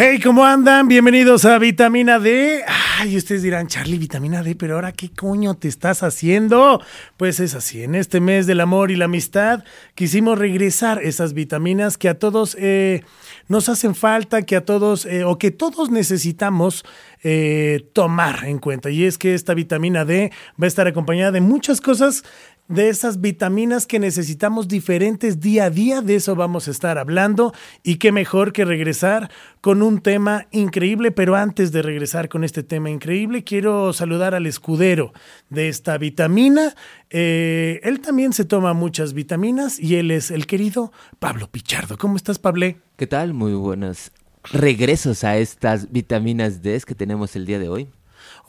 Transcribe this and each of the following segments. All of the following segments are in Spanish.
Hey, ¿cómo andan? Bienvenidos a Vitamina D. Ay, ustedes dirán, Charlie, vitamina D, pero ahora qué coño te estás haciendo? Pues es así, en este mes del amor y la amistad quisimos regresar esas vitaminas que a todos eh, nos hacen falta, que a todos eh, o que todos necesitamos eh, tomar en cuenta. Y es que esta vitamina D va a estar acompañada de muchas cosas de esas vitaminas que necesitamos diferentes día a día, de eso vamos a estar hablando y qué mejor que regresar con un tema increíble, pero antes de regresar con este tema increíble, quiero saludar al escudero de esta vitamina. Eh, él también se toma muchas vitaminas y él es el querido Pablo Pichardo. ¿Cómo estás, Pablo? ¿Qué tal? Muy buenos regresos a estas vitaminas D que tenemos el día de hoy.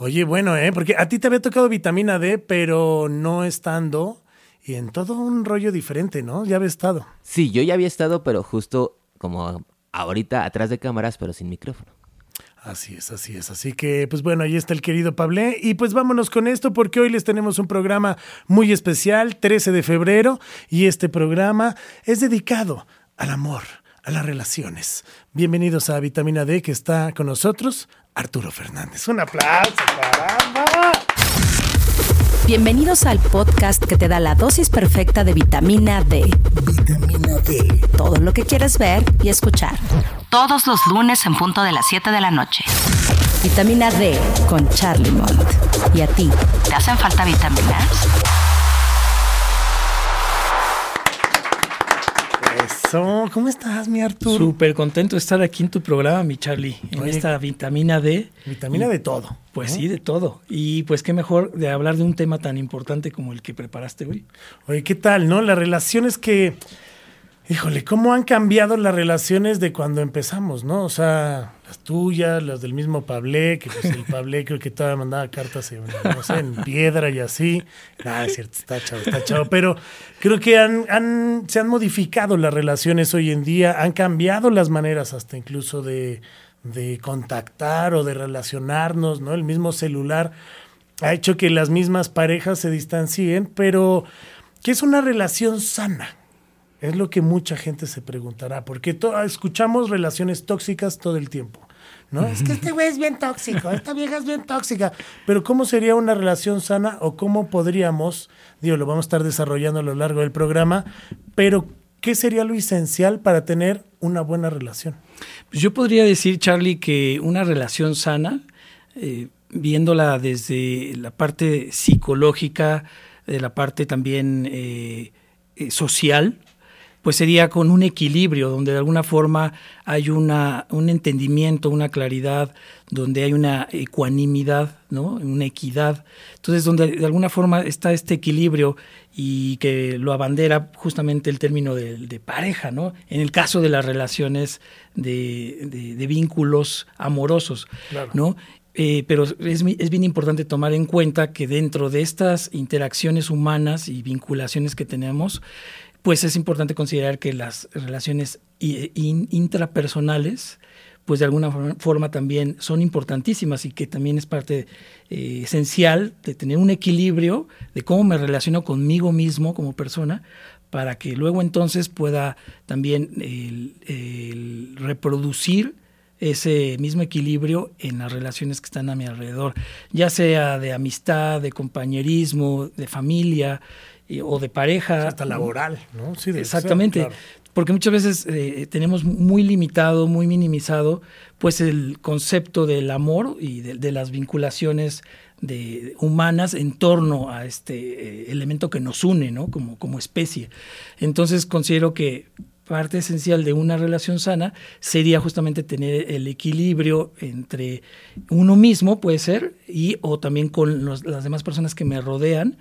Oye, bueno, ¿eh? Porque a ti te había tocado vitamina D, pero no estando y en todo un rollo diferente, ¿no? Ya había estado. Sí, yo ya había estado, pero justo como ahorita atrás de cámaras, pero sin micrófono. Así es, así es. Así que, pues bueno, ahí está el querido Pablé. Y pues vámonos con esto porque hoy les tenemos un programa muy especial, 13 de febrero, y este programa es dedicado al amor, a las relaciones. Bienvenidos a Vitamina D que está con nosotros, Arturo Fernández. Un aplauso, caramba. Bienvenidos al podcast que te da la dosis perfecta de vitamina D. Vitamina D. Todo lo que quieres ver y escuchar. Todos los lunes en punto de las 7 de la noche. Vitamina D con Charlie Mont. ¿Y a ti? ¿Te hacen falta vitaminas? Eso, ¿cómo estás, mi Arturo? Súper contento de estar aquí en tu programa, mi Charlie, en Oye. esta vitamina D. Vitamina de todo. Pues sí, de todo. Y pues qué mejor de hablar de un tema tan importante como el que preparaste hoy. Oye, ¿qué tal, no? Las relaciones que. Híjole, ¿cómo han cambiado las relaciones de cuando empezamos, no? O sea, las tuyas, las del mismo Pablé, que pues el Pablé creo que todavía mandaba cartas sé, en piedra y así. Nada, es cierto, está chavo, está chavo. Pero creo que han, se han modificado las relaciones hoy en día, han cambiado las maneras hasta incluso de, de contactar o de relacionarnos, ¿no? El mismo celular ha hecho que las mismas parejas se distancien, pero ¿qué es una relación sana? Es lo que mucha gente se preguntará, porque escuchamos relaciones tóxicas todo el tiempo. ¿no? Es que este güey es bien tóxico, esta vieja es bien tóxica. Pero ¿cómo sería una relación sana o cómo podríamos, digo, lo vamos a estar desarrollando a lo largo del programa, pero ¿qué sería lo esencial para tener una buena relación? Pues yo podría decir, Charlie, que una relación sana, eh, viéndola desde la parte psicológica, de la parte también eh, eh, social, pues sería con un equilibrio, donde de alguna forma hay una, un entendimiento, una claridad, donde hay una ecuanimidad, ¿no? una equidad. Entonces, donde de alguna forma está este equilibrio y que lo abandera justamente el término de, de pareja, ¿no? En el caso de las relaciones de, de- de vínculos amorosos, Claro. ¿no? Eh, pero es, es bien importante tomar en cuenta que dentro de estas interacciones humanas y vinculaciones que tenemos, pues es importante considerar que las relaciones intrapersonales, pues de alguna for- forma también son importantísimas y que también es parte eh, esencial de tener un equilibrio de cómo me relaciono conmigo mismo como persona para que luego entonces pueda también reproducir ese mismo equilibrio en las relaciones que están a mi alrededor, ya sea de amistad, de compañerismo, de familia o de pareja. Hasta laboral, ¿no? Sí, de- Exactamente. claro. Porque muchas veces eh, tenemos muy limitado, muy minimizado, pues el concepto del amor y de, de las vinculaciones de, humanas en torno a este eh, elemento que nos une, ¿no? Como, como especie. Entonces considero que parte esencial de una relación sana sería justamente tener el equilibrio entre uno mismo, puede ser, y o también con las demás personas que me rodean,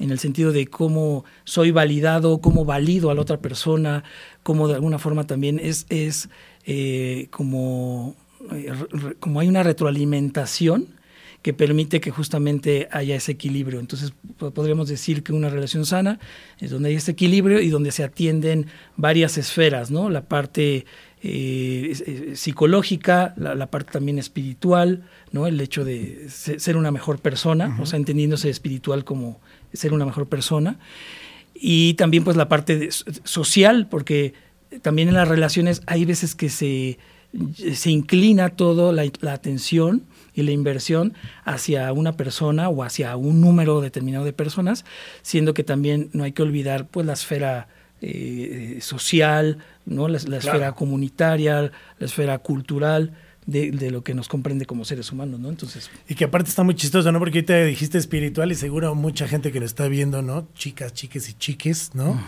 en el sentido de cómo soy validado, cómo valido a la otra persona, cómo de alguna forma también es, es eh, como, eh, como hay una retroalimentación que permite que justamente haya ese equilibrio. Entonces po- podríamos decir que una relación sana es donde hay ese equilibrio y donde se atienden varias esferas, ¿no? La parte eh, psicológica, la, la parte también espiritual, ¿no? El hecho de se- ser una mejor persona, o sea, entendiéndose espiritual como ser una mejor persona. Y también pues la parte de- social, porque también en las relaciones hay veces que se, se inclina todo la, la atención y la inversión hacia una persona o hacia un número determinado de personas, siendo que también no hay que olvidar pues la esfera eh, social, ¿no? la, esfera comunitaria, la esfera cultural, de, lo que nos comprende como seres humanos, ¿no? Entonces. Y que aparte está muy chistoso, ¿no? Porque ahorita dijiste espiritual y seguro mucha gente que lo está viendo, ¿no? Chicas, chiques y chiques, ¿no?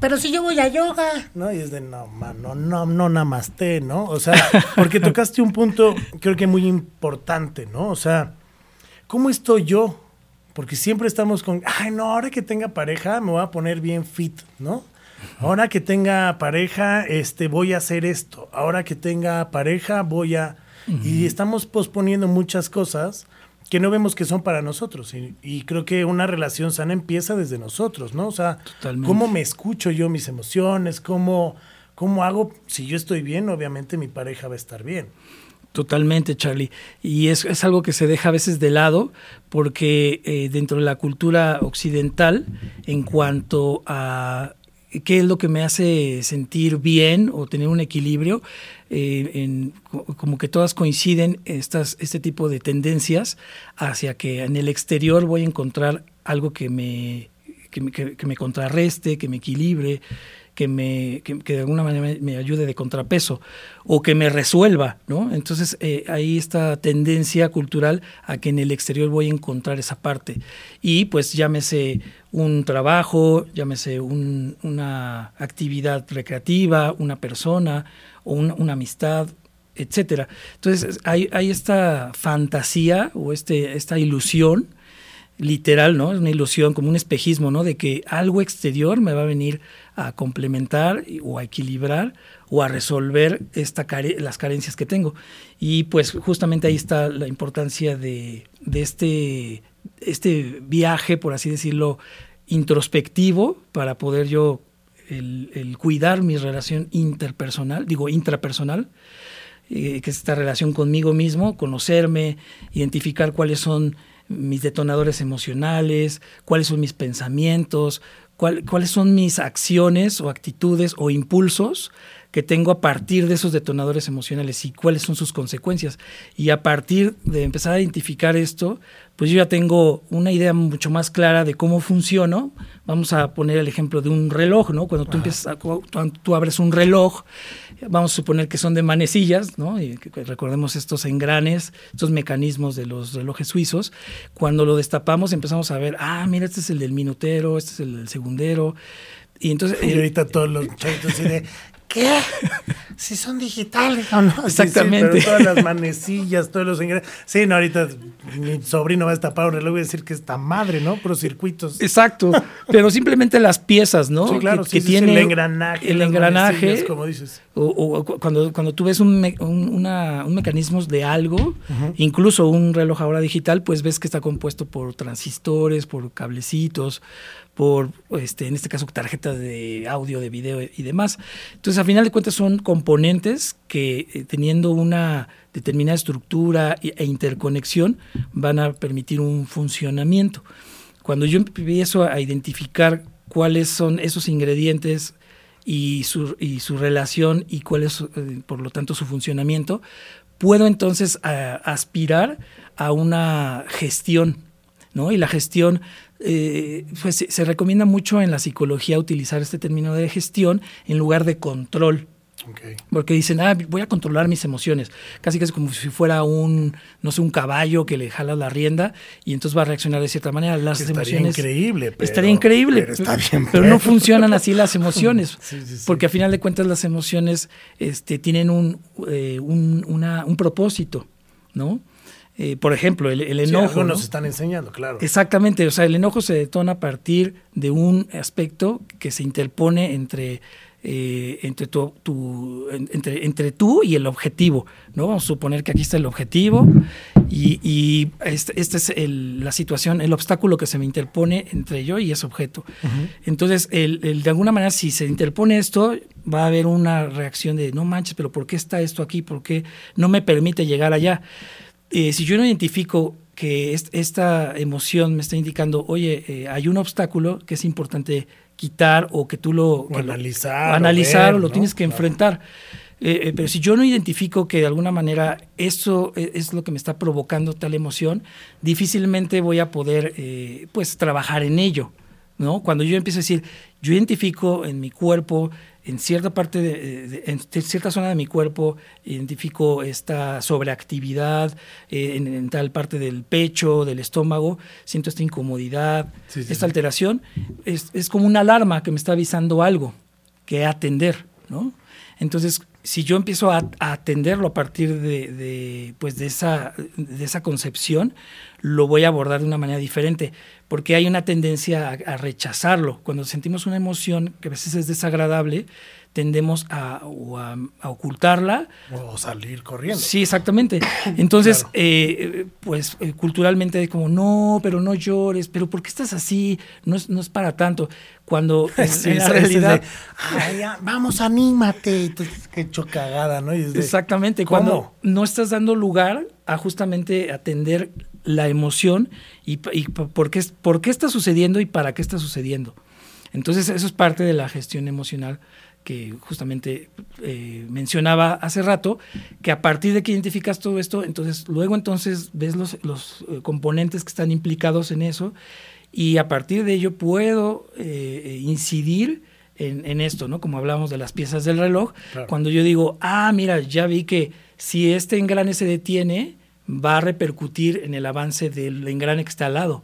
Pero si yo voy a yoga, ¿no? Y es de no, no, no, no namaste, ¿no? O sea, porque tocaste un punto, creo que muy importante, ¿no? O sea, ¿cómo estoy yo? Porque siempre estamos con, ay, no, ahora que tenga pareja me voy a poner bien fit, ¿no? Ahora que tenga pareja, este, voy a hacer esto. Ahora que tenga pareja, voy a... Y estamos posponiendo muchas cosas que no vemos que son para nosotros. Y, creo que una relación sana empieza desde nosotros, ¿no? O sea, cómo me escucho yo mis emociones, cómo, cómo hago, si yo estoy bien, obviamente mi pareja va a estar bien. Totalmente, Charlie. Y es, es, algo que se deja a veces de lado porque eh, dentro de la cultura occidental, en cuanto a qué es lo que me hace sentir bien o tener un equilibrio. Eh, como que todas coinciden estas, este tipo de tendencias hacia que en el exterior voy a encontrar algo que me, que me contrarreste, que me equilibre que, me, que, de alguna manera me, ayude de contrapeso o que me resuelva, ¿no? Entonces eh, hay esta tendencia cultural a que en el exterior voy a encontrar esa parte. Y pues llámese un trabajo, llámese una actividad recreativa, una persona o una amistad, etcétera. Entonces hay, hay, esta fantasía o este, esta ilusión literal, ¿no? Es una ilusión, como un espejismo, ¿no? De que algo exterior me va a venir a complementar o a equilibrar o a resolver esta las carencias que tengo. Y pues justamente ahí está la importancia de, este, este viaje, por así decirlo, introspectivo para poder yo el, cuidar mi relación interpersonal, digo intrapersonal, eh, que es esta relación conmigo mismo, conocerme, identificar cuáles son mis detonadores emocionales, cuáles son mis pensamientos, cuáles son mis acciones o actitudes o impulsos que tengo a partir de esos detonadores emocionales y cuáles son sus consecuencias. Y a partir de empezar a identificar esto, pues yo ya tengo una idea mucho más clara de cómo funciono. Vamos a poner el ejemplo de un reloj, ¿no? Cuando tú empiezas, cuando tú abres un reloj, vamos a suponer que son de manecillas, ¿no? Y recordemos estos engranes, estos mecanismos de los relojes suizos. Cuando lo destapamos empezamos a ver, ah, mira, este es el del minutero, este es el del segundero. Y entonces. Y ahorita todos los chavitos así de, ¿Qué? Si son digitales o no. Exactamente. todas las manecillas, todos los ingredientes. Sí, no, ahorita mi sobrino va a destapar un reloj y decir que está madre, ¿no? Pero circuitos. Exacto. Pero simplemente las piezas, ¿no? Sí, claro. Que, tiene el engranaje. El engranaje. Como dices. O, cuando, cuando tú ves un, un, mecanismo de algo, incluso un reloj ahora digital, pues ves que está compuesto por transistores, por cablecitos, por, este, en este caso, tarjetas de audio, de video y demás. Entonces, a final de cuentas, son componentes que eh, teniendo una determinada estructura e interconexión van a permitir un funcionamiento. Cuando yo empiezo a identificar cuáles son esos ingredientes y su, y su relación y cuál es, eh, por lo tanto, su funcionamiento, puedo entonces aspirar a una gestión, ¿no? Y la gestión eh, pues se, recomienda mucho en la psicología utilizar este término de gestión en lugar de control. Porque dicen, ah, voy a controlar mis emociones. Casi que es como si fuera un, no sé, un caballo que le jala la rienda y entonces va a reaccionar de cierta manera. Las estaría emociones. increíble. estaría increíble. Pero, no funcionan así las emociones. Porque a final de cuentas las emociones este, tienen un, eh, un, un propósito, ¿no? Eh, por ejemplo, el, enojo. nos están enseñando, claro. Exactamente, o sea, el enojo se detona a partir de un aspecto que se interpone entre, eh, entre, tu, entre, entre, tú y el objetivo, ¿no? Vamos a suponer que aquí está el objetivo y, esta este es la situación, el obstáculo que se me interpone entre yo y ese objeto. Entonces, el, de alguna manera, si se interpone esto, va a haber una reacción de, no manches, pero ¿por qué está esto aquí? ¿Por qué no me permite llegar allá? Eh, si yo no identifico que esta emoción me está indicando, oye, eh, hay un obstáculo que es importante quitar o que tú lo... Analizar, o analizar o, ver, lo ¿no? tienes que Claro. enfrentar. Eh, eh, pero si yo no identifico que de alguna manera eso e- es lo que me está provocando tal emoción, difícilmente voy a poder eh, pues trabajar en ello. ¿No? Cuando yo empiezo a decir, yo identifico en mi cuerpo, en cierta parte, de, de- en cierta zona de mi cuerpo, identifico esta sobreactividad, eh, en, en tal parte del pecho, del estómago, siento esta incomodidad, Sí, sí, esta alteración, es, es como una alarma que me está avisando algo que atender, ¿no? Entonces, si yo empiezo a, a atenderlo a partir de, de, pues de, esa, de esa concepción, lo voy a abordar de una manera diferente, porque hay una tendencia a, a rechazarlo. Cuando sentimos una emoción que a veces es desagradable, tendemos a, o a- a ocultarla O salir corriendo. Sí, exactamente. Entonces, Claro. eh, pues eh, culturalmente es como, no, pero no llores, pero ¿por qué estás así? No es, no es para tanto. Cuando en, Sí, en la de, realidad... "Ay, ya, vamos, anímate. Entonces, qué hecho cagada, ¿no? Y de, Exactamente, ¿cómo? cuando no estás dando lugar a justamente atender la emoción y, por, qué, por qué está sucediendo y para qué está sucediendo. Entonces, eso es parte de la gestión emocional que justamente eh, mencionaba hace rato, que a partir de que identificas todo esto, entonces luego entonces ves los, los eh, componentes que están implicados en eso y a partir de ello puedo eh, incidir en, en esto, ¿no? Como hablábamos de las piezas del reloj, Claro. cuando yo digo, ah, mira, ya vi que si este engrane se detiene, va a repercutir en el avance del engrane que está al lado.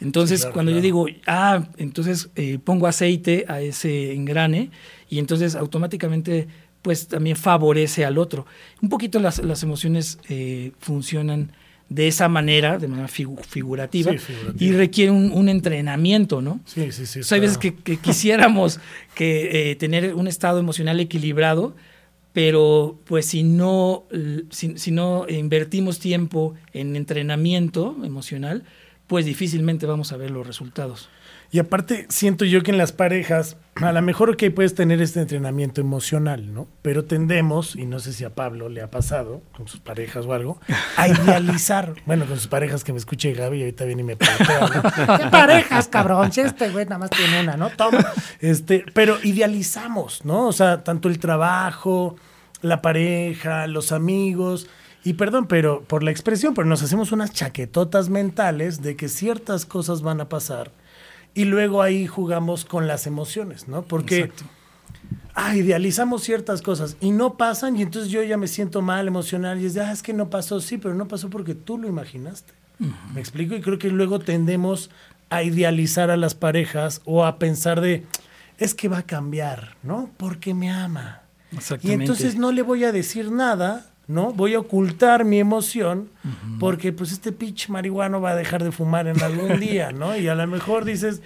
Entonces, Sí, claro, cuando yo claro. digo, ah, entonces eh, pongo aceite a ese engrane y entonces automáticamente pues también favorece al otro. Un poquito las, las emociones eh, funcionan de esa manera, de manera figu- figurativa, Sí, figurativa. y requiere un, un entrenamiento, ¿no? Sí, sí, sí. O sea, hay veces que, que quisiéramos que eh, tener un estado emocional equilibrado, pero pues si no, si, si no invertimos tiempo en entrenamiento emocional, pues difícilmente vamos a ver los resultados. Y aparte, siento yo que en las parejas, a lo mejor que puedes tener este entrenamiento emocional, ¿no? Pero tendemos, y no sé si a Pablo le ha pasado, con sus parejas o algo, a idealizar. bueno, con sus parejas que me escuche Gaby, y ahorita viene y me plantea, ¿no? ¿Qué parejas, cabrón? Si este güey nada más tiene una, ¿no? Toma. Este, pero idealizamos, ¿no? O sea, tanto el trabajo, la pareja, los amigos. Y perdón, pero por la expresión, pero nos hacemos unas chaquetotas mentales de que ciertas cosas van a pasar y luego ahí jugamos con las emociones, ¿no? Porque Exacto. ah, idealizamos ciertas cosas y no pasan y entonces yo ya me siento mal, emocional y es de, ah, es que no pasó, sí, pero no pasó porque tú lo imaginaste. ¿Me explico? Y creo que luego tendemos a idealizar a las parejas o a pensar de, es que va a cambiar, ¿no? Porque me ama. Y entonces no le voy a decir nada, ¿no? Voy a ocultar mi emoción porque pues este pitch marihuano va a dejar de fumar en algún día, ¿no? Y a lo mejor dices,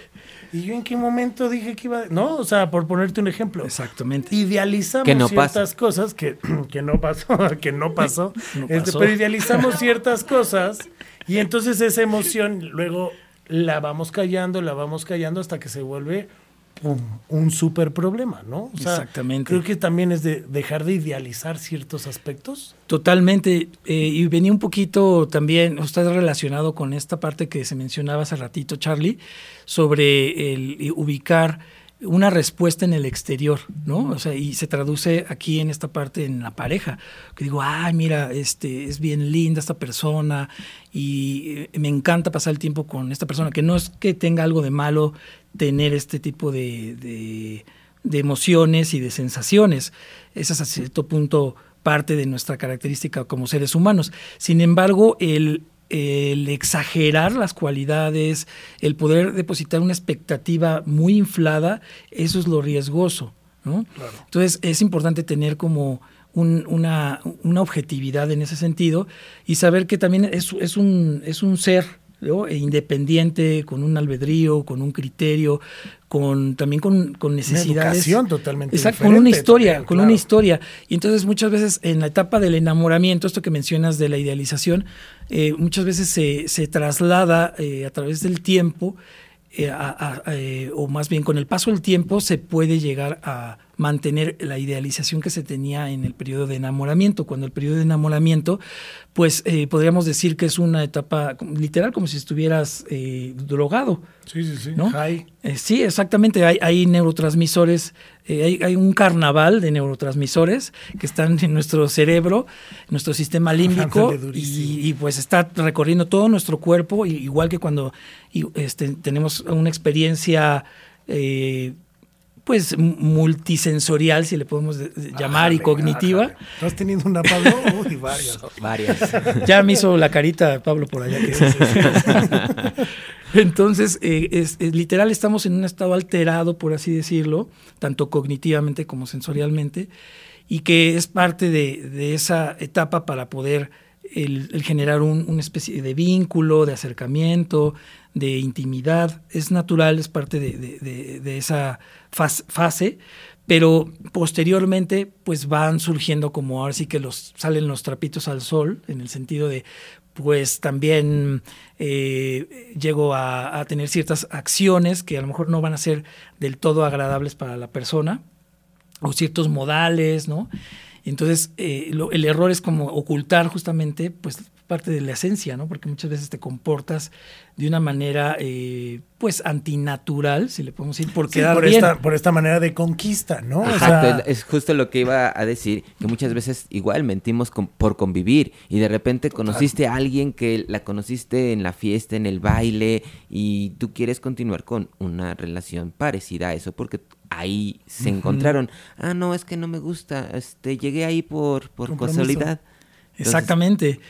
¿y yo en qué momento dije que iba? a-?" No, o sea, por ponerte un ejemplo. Exactamente. Idealizamos Que no ciertas cosas que, que no pasó, que no pasó, No Este, pasó. pero idealizamos ciertas cosas y entonces esa emoción luego la vamos callando, la vamos callando hasta que se vuelve pum, un súper problema, ¿no? O sea, Exactamente. Creo que también es de dejar de idealizar ciertos aspectos. Totalmente. eh, y venía un poquito también, está relacionado con esta parte que se mencionaba hace ratito, Charlie, sobre el ubicar una respuesta en el exterior, ¿no? O sea, y se traduce aquí en esta parte en la pareja, que digo, ay, mira, este es bien linda esta persona y eh, me encanta pasar el tiempo con esta persona, que no es que tenga algo de malo tener este tipo de, de- de emociones y de sensaciones. Esa es a cierto punto parte de nuestra característica como seres humanos. Sin embargo, el, el exagerar las cualidades, el poder depositar una expectativa muy inflada, eso es lo riesgoso. ¿no? Entonces es importante tener como un- una, una objetividad en ese sentido y saber que también es, es un, es un ser ¿no? E independiente, con un albedrío, con un criterio, con también con, con necesidades. educación totalmente Exacto, con una historia, también, con claro. una historia. Y entonces muchas veces en la etapa del enamoramiento, esto que mencionas de la idealización, eh, muchas veces se, se traslada eh, a través del tiempo, eh, a- a- eh, o más bien con el paso del tiempo se puede llegar a mantener la idealización que se tenía en el periodo de enamoramiento. Cuando el periodo de enamoramiento, pues eh, podríamos decir que es una etapa literal como si estuvieras eh, drogado. Sí, sí, sí. ¿no? High. Eh, sí, exactamente. Hay, hay neurotransmisores, eh, hay, hay un carnaval de neurotransmisores que están en nuestro cerebro, en nuestro sistema límbico, y, y, pues está recorriendo todo nuestro cuerpo, igual que cuando y, este, tenemos una experiencia eh, pues multisensorial, si le podemos de- de llamar, y cognitiva. ¿No has tenido una, Pablo? Uy, varias. Varias. Ya me hizo la carita Pablo por allá. que- Entonces, eh, es, es literal, estamos en un estado alterado, por así decirlo, tanto cognitivamente como sensorialmente, y que es parte de, de esa etapa para poder el, el generar un- una especie de vínculo, de acercamiento, de intimidad. Es natural, es parte de, de- de- esa fas- fase, pero posteriormente pues van surgiendo como ahora sí que los salen los trapitos al sol en el sentido de pues también eh, llego a, tener ciertas acciones que a lo mejor no van a ser del todo agradables para la persona o ciertos modales, ¿no? Entonces, eh, el error es como ocultar justamente, pues, parte de la esencia, ¿no? Porque muchas veces te comportas de una manera, eh, pues, antinatural, si le podemos decir, por Sí, quedar por, bien. esta, por esta manera de conquista, ¿no? O Exacto, sea, es justo lo que iba a decir, que muchas veces igual mentimos con- por convivir y de repente conociste a alguien que la conociste en la fiesta, en el baile y tú quieres continuar con una relación parecida a eso porque ahí se encontraron. Ah, no, es que no me gusta, este, llegué ahí por, por casualidad. Entonces, Exactamente.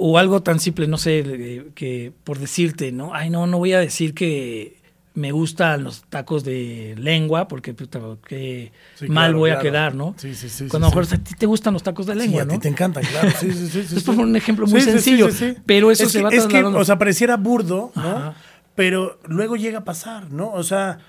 O algo tan simple, no sé, que por decirte, ¿no? Ay, no, no voy a decir que me gustan los tacos de lengua, porque puta, qué Sí, mal claro, voy a quedar, ¿no? Sí, sí, sí, Cuando a sí, lo mejor sí. a ti te gustan los tacos de Sí, lengua, a ti te encantan, claro. Sí, sí, sí. sí, Es sí. por un ejemplo muy Sí, sí, sí, sencillo, sí, sí. pero eso es se que, va Es que, o sea, pareciera burdo, ¿no? Ajá. Pero luego llega a pasar, ¿no? O sea,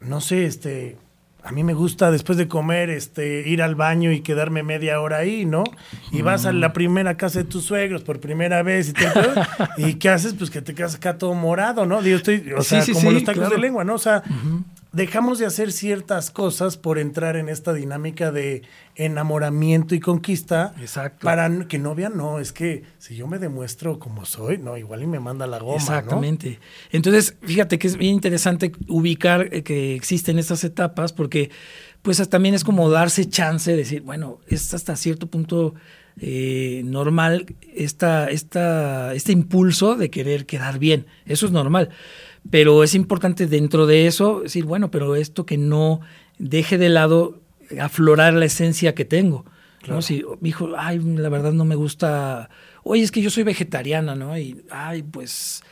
no sé, este... A mí me gusta después de comer este ir al baño y quedarme media hora ahí, ¿no? Y vas a la primera casa de tus suegros por primera vez y te y qué haces pues que te quedas acá todo morado, ¿no? Digo, estoy, o sea, sí, como sí, los tacos claro. de lengua, ¿no? O sea, dejamos de hacer ciertas cosas por entrar en esta dinámica de enamoramiento y conquista Exacto. para que no vean, no, es que si yo me demuestro como soy, no, igual y me manda la goma, ¿no? Exactamente. Entonces, fíjate que es bien interesante ubicar eh, que existen estas etapas porque pues también es como darse chance de decir, bueno, es hasta cierto punto eh, normal esta, esta, este impulso de querer quedar bien. Eso es normal. Pero es importante dentro de eso decir, bueno, pero esto que no deje de lado aflorar la esencia que tengo. ¿no? Si mi hijo, ay, la verdad no me gusta, oye, es que yo soy vegetariana, ¿no? Y, ay, pues,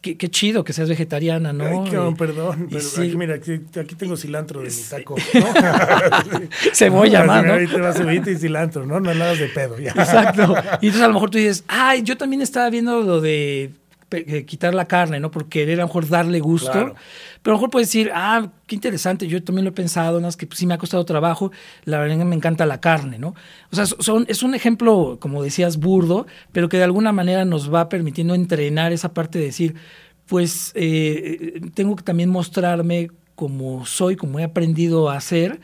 qué chido que seas vegetariana, ¿no? Ay, qué- perdón, pero sí, aquí, mira, aquí, aquí tengo cilantro de mi taco. ¿no? Cebolla ¿no? Ahí te va cebollita y cilantro, ¿no? No nada de pedo, ya. Exacto. Y entonces a lo mejor tú dices, ay, yo también estaba viendo lo de quitar la carne, ¿no? Por querer a lo mejor darle gusto. Claro. Pero a lo mejor puedes decir, ah, qué interesante, yo también lo he pensado, ¿no? Es que pues, sí me ha costado trabajo, la verdad que me encanta la carne, ¿no? O sea, son, es un ejemplo, como decías, burdo, pero que de alguna manera nos va permitiendo entrenar esa parte de decir, pues eh, tengo que también mostrarme como soy, como he aprendido a hacer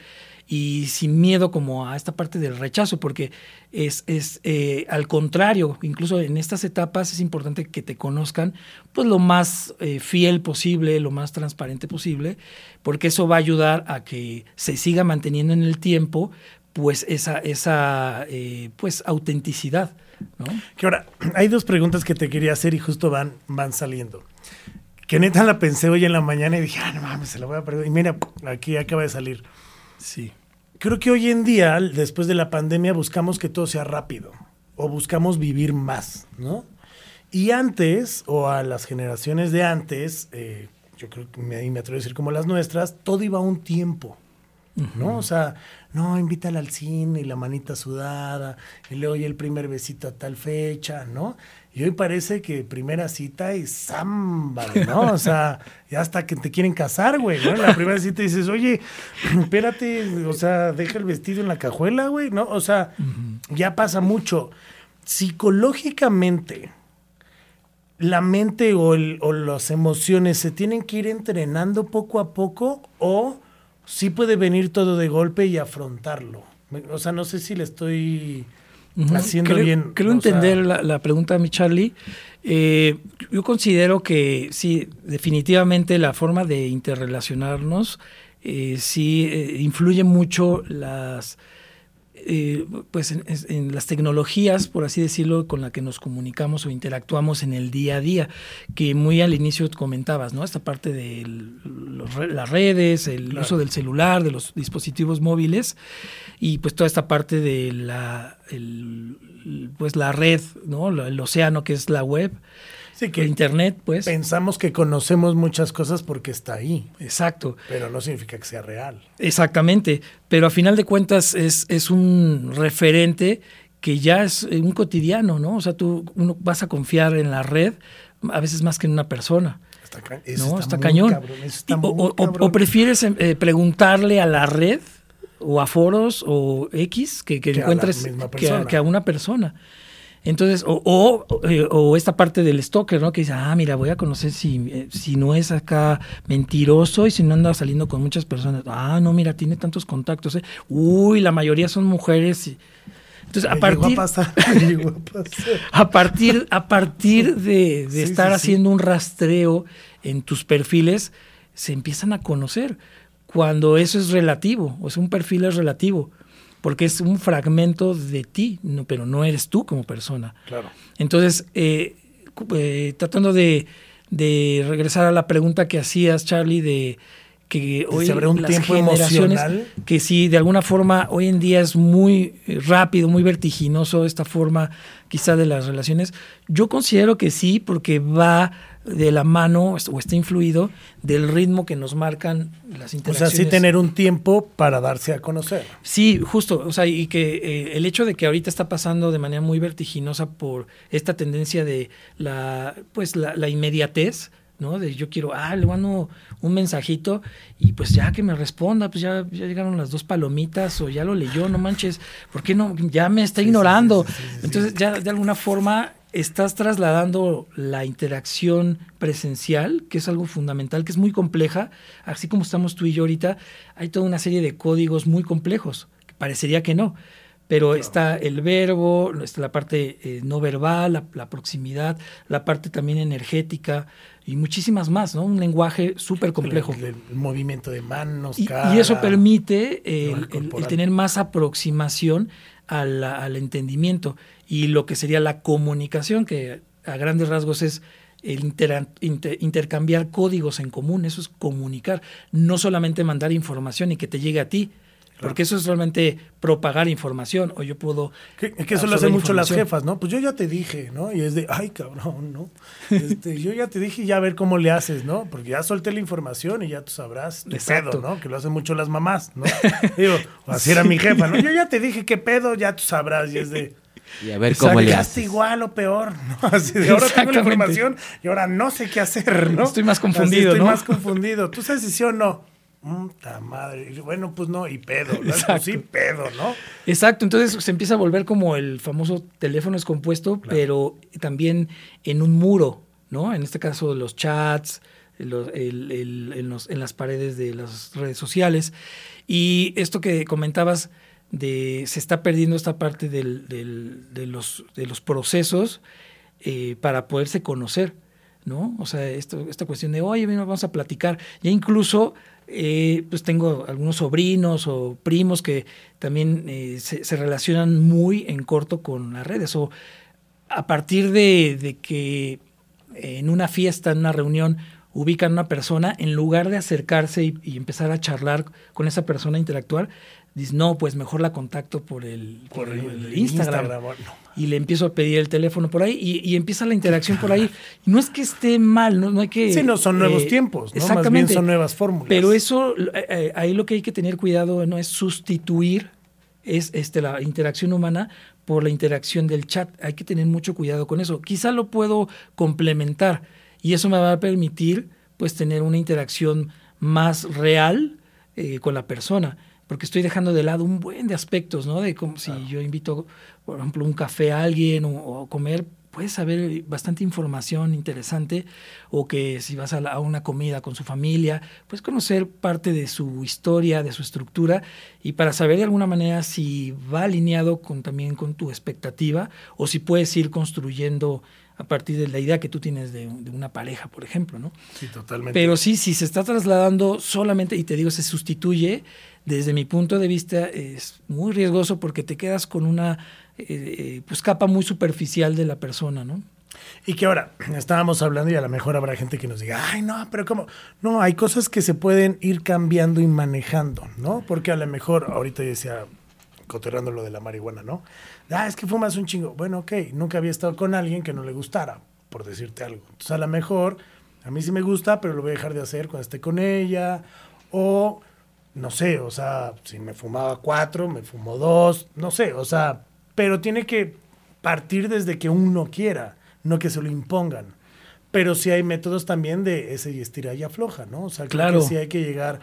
y sin miedo como a esta parte del rechazo, porque es, es eh, al contrario, incluso en estas etapas es importante que te conozcan pues lo más eh, fiel posible, lo más transparente posible, porque eso va a ayudar a que se siga manteniendo en el tiempo pues esa, esa eh, pues autenticidad, ¿no? Que ahora, hay dos preguntas que te quería hacer y justo van, van saliendo. Que neta la pensé hoy en la mañana y dije, ah, no mames, se la voy a preguntar. Y mira, aquí acaba de salir. Sí. Creo que hoy en día, después de la pandemia, buscamos que todo sea rápido o buscamos vivir más, ¿no? Y antes, o a las generaciones de antes, eh, yo creo que me, atrevo a decir como las nuestras, todo iba a un tiempo, ¿no? O sea, no, invítala al cine y la manita sudada, y luego ya el primer besito a tal fecha, ¿no? Y hoy parece que primera cita y samba, ¿no? O sea, ya hasta que te quieren casar, güey, ¿no? En la primera cita dices, oye, espérate, o sea, deja el vestido en la cajuela, güey, ¿no? O sea, ya pasa mucho. Psicológicamente, la mente o, el- o las emociones se tienen que ir entrenando poco a poco o sí puede venir todo de golpe y afrontarlo. O sea, no sé si le estoy haciendo creo, bien. Creo entender la, la, pregunta de mi Charlie. Eh, yo considero que sí, definitivamente la forma de interrelacionarnos eh, sí eh, influye mucho las eh, pues en, las tecnologías, por así decirlo, con la que nos comunicamos o interactuamos en el día a día, que muy al inicio comentabas, ¿no? Esta parte de las redes, el uso del celular, de los dispositivos móviles y pues toda esta parte de la, pues la red, ¿no? El océano que es la web. Sí, que Internet, pues. Pensamos que conocemos muchas cosas porque está ahí. Exacto. Pero no significa que sea real. Exactamente. Pero a final de cuentas es, es un referente que ya es un cotidiano, ¿no? O sea, tú uno vas a confiar en la red a veces más que en una persona. Está, ¿no? está, cañón. o, prefieres eh, preguntarle a la red o a foros o X que, encuentres que a una persona. Entonces, o, eh, o, esta parte del stalker, ¿no? Que dice, ah, mira, voy a conocer si, eh, si no es acá mentiroso y si no anda saliendo con muchas personas. Ah, no, mira, tiene tantos contactos. ¿eh? Uy, la mayoría son mujeres. Entonces, a partir, a, partir, a partir de, estar haciendo un rastreo en tus perfiles, se empiezan a conocer. Cuando eso es relativo, o sea, un perfil es relativo porque es un fragmento de ti, no, pero no eres tú como persona. Claro. Entonces, eh, eh, tratando de, regresar a la pregunta que hacías, Charlie, de que hoy un las tiempo emocional que sí de alguna forma hoy en día es muy rápido muy vertiginoso esta forma quizá de las relaciones yo considero que sí porque va de la mano o está influido del ritmo que nos marcan las interacciones. O sea, sí tener un tiempo para darse a conocer. Sí, justo. O sea, y que eh, el hecho de que ahorita está pasando de manera muy vertiginosa por esta tendencia de la, pues la, inmediatez, ¿no? De yo quiero, ah, le mando un mensajito y pues ya que me responda, pues ya, ya llegaron las dos palomitas o ya lo leyó, no manches, ¿por qué no? Ya me está ignorando. Entonces ya de alguna forma estás trasladando la interacción presencial, que es algo fundamental, que es muy compleja, así como estamos tú y yo ahorita, hay toda una serie de códigos muy complejos, que parecería que no, pero está el verbo, está la parte eh, no verbal, la, proximidad, la parte también energética y muchísimas más, ¿no? Un lenguaje súper complejo. El, movimiento de manos, y, y eso permite el, tener más aproximación al entendimiento y lo que sería la comunicación, que a grandes rasgos es el intercambiar códigos en común, eso es comunicar, no solamente mandar información y que te llegue a ti, porque eso es realmente propagar información, o yo puedo... Que, eso lo hacen mucho las jefas, ¿no? Pues yo ya te dije, ¿no? Y es de, ay, cabrón, ¿no? Este, yo ya te dije, ya a ver cómo le haces, ¿no? Porque ya solté la información y ya tú sabrás tu pedo, ¿no? Que lo hacen mucho las mamás, ¿no? Digo, así era mi jefa, ¿no? Yo ya te dije qué pedo, ya tú sabrás, y es de... Y a ver cómo le haces. igual o peor, ¿no? Así de ahora tengo la información y ahora no sé qué hacer, ¿no? Estoy más confundido, estoy más confundido. ¿Tú sabes si sí o no? Puta madre. Bueno, pues no, y pedo, ¿no? Pues sí, pedo, ¿no? Exacto, entonces se empieza a volver como el famoso teléfono descompuesto, pero también en un muro, ¿no? En este caso los chats, en, en las paredes de las redes sociales. Y esto que comentabas de se está perdiendo esta parte de, los, procesos eh, para poderse conocer, ¿no? O sea, esta cuestión de, oye, vamos a platicar. Ya incluso, eh, pues tengo algunos sobrinos o primos que también eh, se, relacionan muy en corto con las redes. O a partir de, que en una fiesta, en una reunión, ubican a una persona, en lugar de acercarse y, y, empezar a charlar con esa persona, interactuar, dice, no, pues mejor la contacto por el, por el, Instagram. Y le empiezo a pedir el teléfono por ahí y, empieza la interacción por ahí. no es que esté mal, no, hay que... Sí, no, son nuevos eh, tiempos, ¿no? Exactamente. Más bien son nuevas fórmulas. Pero eso, eh, eh, ahí lo que hay que tener cuidado no es sustituir es este, la interacción humana por la interacción del chat. Hay que tener mucho cuidado con eso. Quizá lo puedo complementar y eso me va a permitir pues tener una interacción más real con la persona porque estoy dejando de lado un buen de aspectos, ¿no? De como si yo invito, por ejemplo, un café a alguien o, comer, puedes saber bastante información interesante o que si vas a, a, una comida con su familia, puedes conocer parte de su historia, de su estructura y para saber de alguna manera si va alineado con, también con tu expectativa o si puedes ir construyendo a partir de la idea que tú tienes de, de, una pareja, por ejemplo, ¿no? Sí, totalmente. Pero sí, si se está trasladando solamente, y te digo, se sustituye, desde mi punto de vista es muy riesgoso porque te quedas con una eh, pues capa muy superficial de la persona, ¿no? Y que ahora estábamos hablando y a lo mejor habrá gente que nos diga, ay, no, pero ¿cómo? No, hay cosas que se pueden ir cambiando y manejando, ¿no? Porque a lo mejor, ahorita decía, coterrando lo de la marihuana, ¿no? Ah, es que fumas un chingo. Bueno, ok, nunca había estado con alguien que no le gustara, por decirte algo. Entonces, a lo mejor, a mí sí me gusta, pero lo voy a dejar de hacer cuando esté con ella. O, no sé, o sea, si me fumaba cuatro, me fumo dos, no sé, o sea, pero tiene que partir desde que uno quiera, no que se lo impongan. Pero sí hay métodos también de ese y estira y afloja, ¿no? O sea, claro. que sí hay que llegar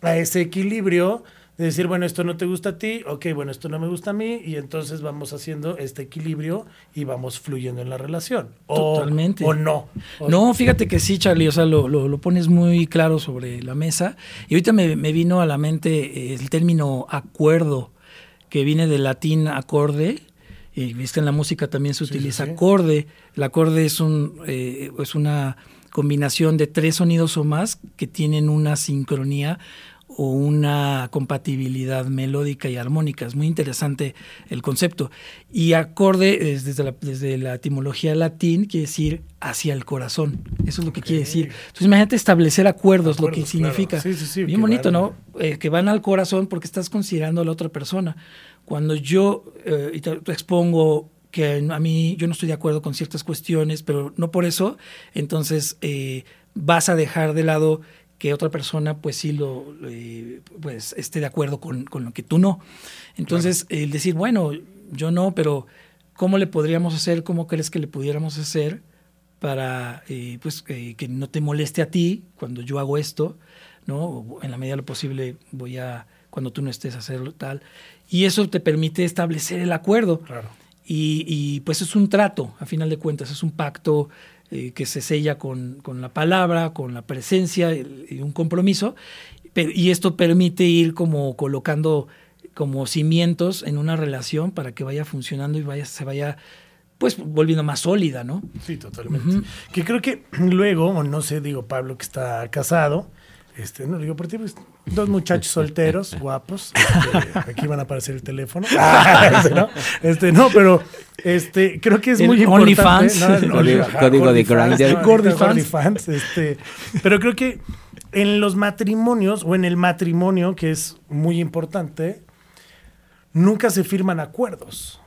a ese equilibrio de decir, bueno, esto no te gusta a ti, ok, bueno, esto no me gusta a mí, y entonces vamos haciendo este equilibrio y vamos fluyendo en la relación. O, Totalmente. O no. O no, fíjate que sí, Charlie, o sea, lo, lo, lo pones muy claro sobre la mesa. Y ahorita me, me vino a la mente el término acuerdo, que viene del latín acorde, y viste en la música también se utiliza sí, sí, sí. acorde. El acorde es, un, eh, es una combinación de tres sonidos o más que tienen una sincronía o una compatibilidad melódica y armónica. Es muy interesante el concepto. Y acorde, es desde, la, desde la etimología latín, quiere decir hacia el corazón. Eso es lo que okay. quiere decir. Entonces imagínate establecer acuerdos, acuerdos lo que significa. Claro. Sí, sí, Bien bonito, ¿no? Eh, que van al corazón porque estás considerando a la otra persona. Cuando yo eh, y te, te expongo que a mí yo no estoy de acuerdo con ciertas cuestiones, pero no por eso, entonces eh, vas a dejar de lado que otra persona pues sí lo eh, pues esté de acuerdo con, con, lo que tú no. Entonces, claro. el decir, bueno, yo no, pero ¿cómo le podríamos hacer? ¿Cómo crees que le pudiéramos hacer para eh, pues eh, que no te moleste a ti cuando yo hago esto? ¿no? En la medida de lo posible voy a, cuando tú no estés, hacerlo tal. Y eso te permite establecer el acuerdo. Claro. Y, y, pues es un trato, a final de cuentas, es un pacto eh, que se sella con, con, la palabra, con la presencia y un compromiso. Y esto permite ir como colocando como cimientos en una relación para que vaya funcionando y vaya, se vaya pues volviendo más sólida, ¿no? Sí, totalmente. Uh -huh. Que creo que luego, no sé, digo Pablo que está casado, este, no digo por ti, pues, dos muchachos solteros, guapos. Este, aquí van a aparecer el teléfono. Este, ¿no? este, no, pero este, creo que es el muy Only importante. Fans. ¿no? Código, código de Grindr. Gordy fans. fans. Este, pero creo que en los matrimonios o en el matrimonio, que es muy importante, nunca se firman acuerdos.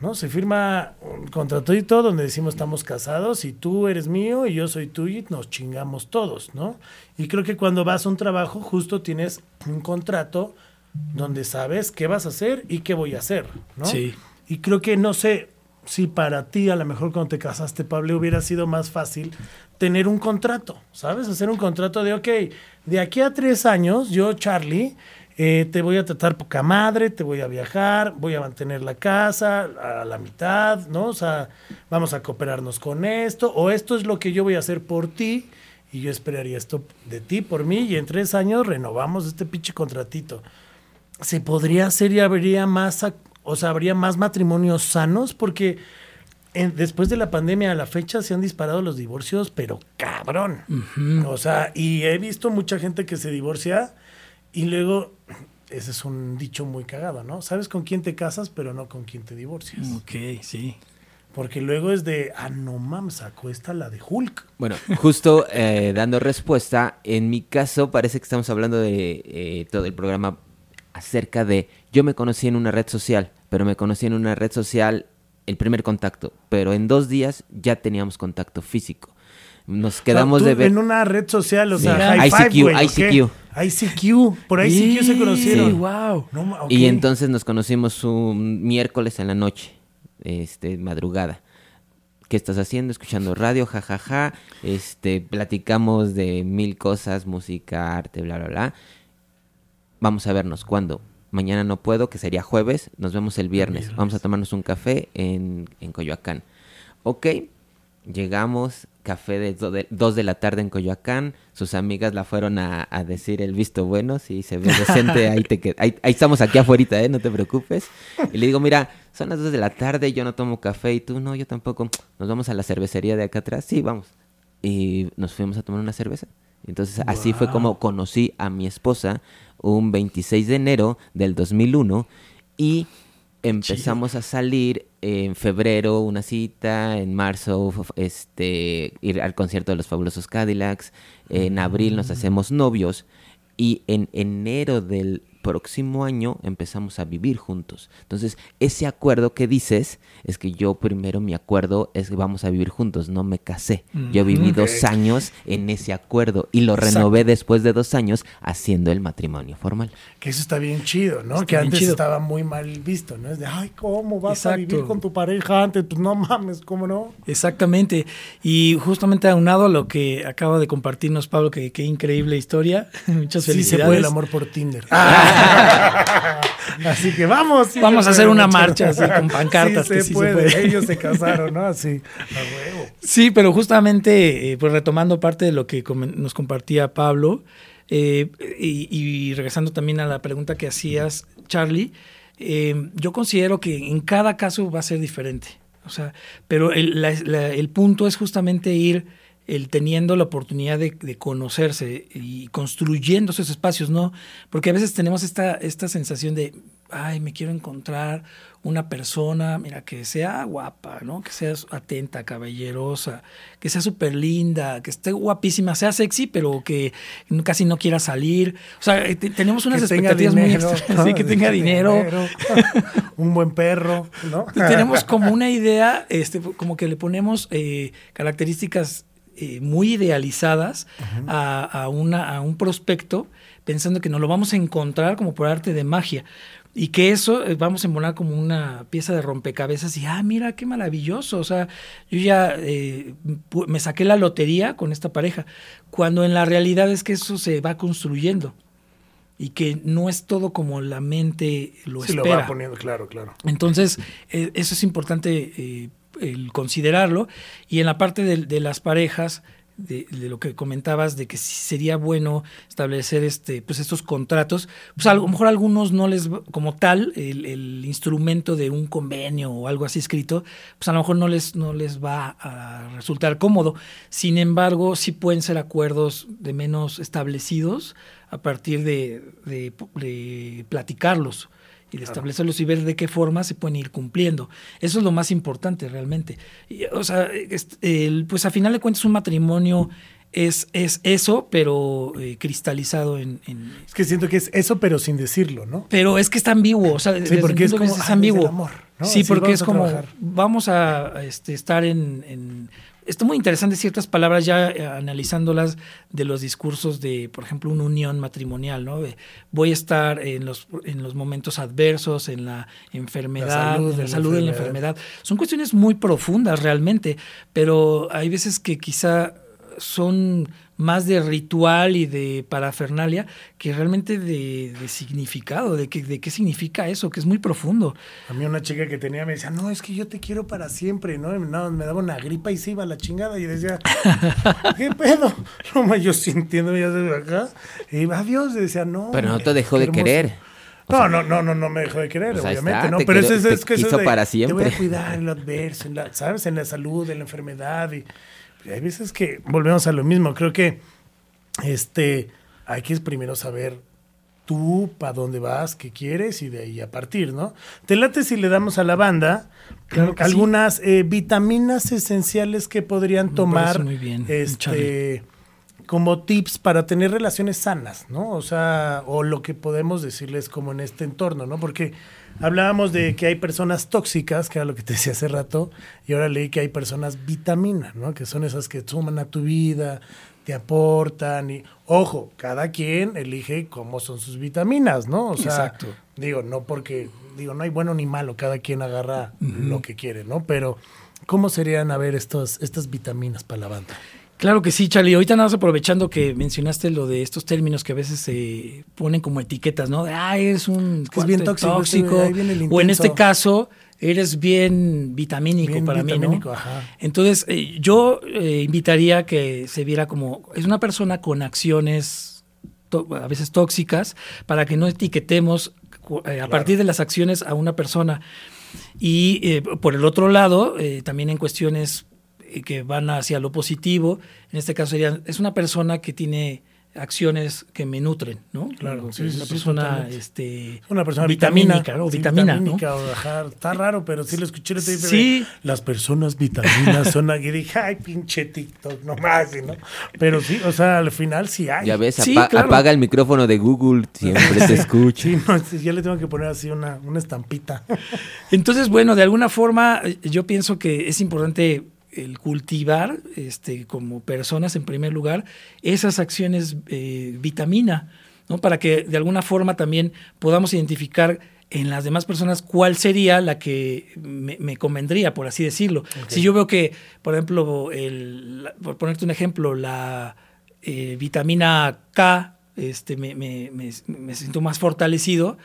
¿No? Se firma un contratito donde decimos estamos casados y tú eres mío y yo soy tuyo y nos chingamos todos, ¿no? Y creo que cuando vas a un trabajo justo tienes un contrato donde sabes qué vas a hacer y qué voy a hacer, ¿no? Sí. Y creo que no sé si para ti a lo mejor cuando te casaste, Pablo, hubiera sido más fácil tener un contrato, ¿sabes? Hacer un contrato de, ok, de aquí a tres años, yo, Charlie, eh, te voy a tratar poca madre, te voy a viajar, voy a mantener la casa a la mitad, ¿no? O sea, vamos a cooperarnos con esto, o esto es lo que yo voy a hacer por ti, y yo esperaría esto de ti, por mí, y en tres años renovamos este pinche contratito. Se podría hacer y habría más, o sea, habría más matrimonios sanos, porque después de la pandemia a la fecha se han disparado los divorcios, pero cabrón. Uh -huh. O sea, y he visto mucha gente que se divorcia y luego, ese es un dicho muy cagado, ¿no? Sabes con quién te casas, pero no con quién te divorcias. Ok, sí. Porque luego es de, ah, no mames, sacó esta la de Hulk. Bueno, justo eh, dando respuesta, en mi caso parece que estamos hablando de eh, todo el programa acerca de, yo me conocí en una red social, pero me conocí en una red social el primer contacto, pero en dos días ya teníamos contacto físico. Nos quedamos o sea, de ver. En una red social, o sea, high ICQ, five, wey, ICQ. ICQ, por ICQ se conocieron. Sí, wow. No, okay. Y entonces nos conocimos un miércoles en la noche, este, madrugada. ¿Qué estás haciendo? Escuchando radio, jajaja. Ja, ja. Este, platicamos de mil cosas, música, arte, bla, bla, bla. Vamos a vernos. ¿Cuándo? Mañana no puedo, que sería jueves. Nos vemos el viernes. Vamos a tomarnos un café en, en Coyoacán Ok, llegamos, café de 2 de, la tarde en Coyoacán, sus amigas la fueron a, decir el visto bueno, sí, se ve decente, ahí, te ahí, ahí, estamos aquí afuera, ¿eh? no te preocupes. Y le digo, mira, son las 2 de la tarde, yo no tomo café y tú no, yo tampoco. Nos vamos a la cervecería de acá atrás, sí, vamos. Y nos fuimos a tomar una cerveza. Entonces así fue como conocí a mi esposa un 26 de enero del 2001 y empezamos a salir en febrero una cita, en marzo este ir al concierto de los fabulosos Cadillacs, en abril nos mm. hacemos novios y en enero del próximo año empezamos a vivir juntos. Entonces, ese acuerdo que dices es que yo primero mi acuerdo es que vamos a vivir juntos, no me casé. Yo viví dos años en ese acuerdo y lo renové después de dos años haciendo el matrimonio formal. Que eso está bien chido, ¿no? que antes estaba muy mal visto, ¿no? Es de, ay, ¿cómo vas a vivir con tu pareja antes? Pues no mames, ¿cómo no? Exactamente. Y justamente aunado a lo que acaba de compartirnos Pablo, que qué increíble historia. Muchas felicidades. Sí se puede el amor por Tinder. así que vamos. vamos a hacer una marcha así con pancartas. Sí, se, puede. Ellos se casaron, ¿no? Así, a huevo. Sí, pero justamente, eh, pues retomando parte de lo que nos compartía Pablo eh, y, regresando también a la pregunta que hacías, Charlie, eh, yo considero que en cada caso va a ser diferente. O sea, pero el, el punto es justamente ir el teniendo la oportunidad de, conocerse y construyendo esos espacios, ¿no? Porque a veces tenemos esta, esta sensación de, ay, me quiero encontrar una persona, mira, que sea guapa, ¿no? Que sea atenta, caballerosa, que sea súper linda, que esté guapísima, sea sexy, pero que casi no quiera salir. O sea, eh, tenemos unas expectativas muy extrañas, sí, que tenga dinero. un buen perro, ¿no? tenemos como una idea, este, como que le ponemos eh, características eh, muy idealizadas a, una, a un prospecto, pensando que nos lo vamos a encontrar como por arte de magia. Y que eso eh, vamos a embonar como una pieza de rompecabezas y, ah, mira, qué maravilloso. O sea, yo ya eh, me saqué la lotería con esta pareja, cuando en la realidad es que eso se va construyendo y que no es todo como la mente lo sí, espera. lo va poniendo, claro, claro. Entonces, eso es importante el considerarlo. Y en la parte de, las parejas, de, lo que comentabas, de que sería bueno establecer este, pues estos contratos, pues a lo mejor algunos no les, como tal, el, instrumento de un convenio o algo así escrito, pues a lo mejor no les, no les va a resultar cómodo. Sin embargo, sí pueden ser acuerdos de menos establecidos a partir de, de platicarlos y de establecerlos y ver de qué forma se pueden ir cumpliendo. Eso es lo más importante realmente. o sea, el, pues a final de cuentas un matrimonio es, es eso, pero eh, cristalizado en, Es que siento que es eso, pero sin decirlo, ¿no? Pero es que está ambiguo, o sea, sí, porque es, como, ambiguo. amor, Sí, porque es como, vamos a este, estar en está muy interesante ciertas palabras ya eh, analizándolas de los discursos de, por ejemplo, una unión matrimonial, ¿no? voy a estar en los, en los momentos adversos, en la enfermedad, la salud, en la enfermedad. Son cuestiones muy profundas realmente, pero hay veces que quizá son más de ritual y de parafernalia que realmente de, significado, de, que, de qué significa eso, que es muy profundo. A mí una chica que tenía me decía, no, es que yo te quiero para siempre, ¿no? me daba una gripa y se iba a la chingada y decía, ¿qué pedo? No, yo sintiendo ya desde acá. Y iba, adiós, y decía, no. Pero no te dejó de querer. no, no, no, no, no me dejó de querer, pues obviamente, ¿no? Pero eso es, que eso para siempre. Te voy a cuidar en lo adverso, ¿sabes? En la salud, en la enfermedad y hay veces que volvemos a lo mismo. Creo que este, hay que primero saber tú para dónde vas, qué quieres y de ahí a partir, ¿no? Te late si le damos a la banda algunas eh, vitaminas esenciales que podrían tomar muy bien, este, como tips para tener relaciones sanas, ¿no? O sea, o lo que podemos decirles como en este entorno, ¿no? Porque Hablábamos de que hay personas tóxicas, que era lo que te decía hace rato, y ahora leí que hay personas vitaminas, ¿no? Que son esas que suman a tu vida, te aportan y ojo, cada quien elige cómo son sus vitaminas, ¿no? O sea, Exacto. digo, no porque digo, no hay bueno ni malo, cada quien agarra lo que quiere, ¿no? Pero ¿cómo serían a ver estos, estas vitaminas para la banda? Claro que sí, Charlie. Ahorita nada más aprovechando que mencionaste lo de estos términos que a veces se ponen como etiquetas, ¿no? ah, es un es bien tóxico. o en este caso, eres bien vitamínico Bien para vitamínico, mí, ¿no? ajá. Entonces, eh, yo eh, invitaría que se viera como, es una persona con acciones a veces tóxicas, para que no etiquetemos eh, a partir de las acciones a una persona. Y por el otro lado, también en cuestiones que van hacia lo positivo, en este caso sería, es una persona que tiene acciones que me nutren, ¿no? Claro, sí, es una sí, persona, totalmente. este, Una persona vitamínica, vitamina, ¿no? vitamina, ¿no? vitamínica, o, ajá, está raro, pero sí lo escuché día, Sí. Las personas vitaminas son aquí. Dije, ay, pinche TikTok, nomás, ¿no? Pero sí, o sea, al final sí hay. Ya ves, Sí, apa- claro. apaga el micrófono de Google, siempre te escucha. Sí, no, le tengo que poner así una, una estampita. Entonces, bueno, de alguna forma eh, yo pienso que es importante el cultivar este, como personas, en primer lugar, esas acciones eh, vitamina, ¿no? Para que de alguna forma también podamos identificar en las demás personas cuál sería la que me, me convendría, por así decirlo. Si yo veo que, por ejemplo, el, la- por ponerte un ejemplo, la eh, vitamina K este, me, me- me- siento más fortalecido,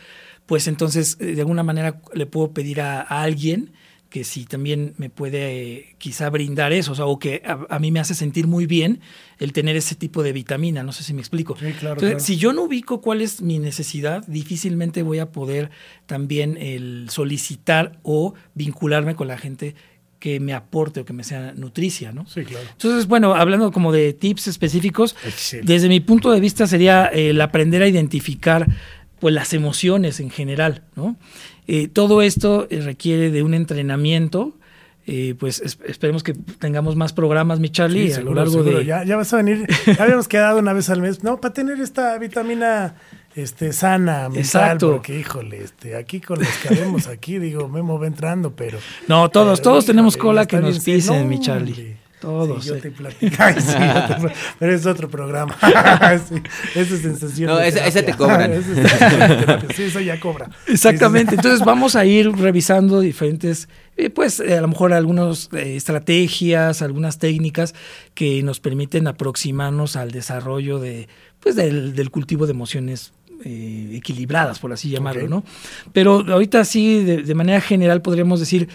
pues entonces eh, de alguna manera le puedo pedir a, a alguien que si también me puede eh, quizá brindar eso, o sea, o que a, a mí me hace sentir muy bien el tener ese tipo de vitamina, no sé si me explico. Sí, claro, Entonces, claro. si yo no ubico cuál es mi necesidad, difícilmente voy a poder también el solicitar o vincularme con la gente que me aporte o que me sea nutricia, ¿no? Sí, claro. Entonces, bueno, hablando como de tips específicos, Excelente. desde mi punto de vista sería el aprender a identificar pues las emociones en general, ¿no? Eh, todo esto eh, requiere de un entrenamiento, eh, pues es- esperemos que tengamos más programas, mi Charlie, Sí, a seguro, lo largo seguro. de... Ya, ya vas a venir. Ya habíamos quedado una vez al mes. No, para tener esta vitamina este, sana, mental, Exacto. porque híjole, este, aquí con los que vemos aquí, digo, Memo va entrando, pero. No, todos, pero, todos tenemos cola que nos pisen, No, mi Charlie. Todos. Sí, yo eh. te platico. Ay, sí, yo te- pero es otro programa. sí, esa es sensación. No, esa- esa te. Esa terapia. Sí, eso ya cobra. Exactamente. Entonces vamos a ir revisando diferentes, eh, pues eh, a lo mejor algunas eh, estrategias, algunas técnicas que nos permiten aproximarnos al desarrollo de, pues del, del cultivo de emociones eh, equilibradas, por así llamarlo. ¿no? Pero ahorita sí, de, de manera general podríamos decir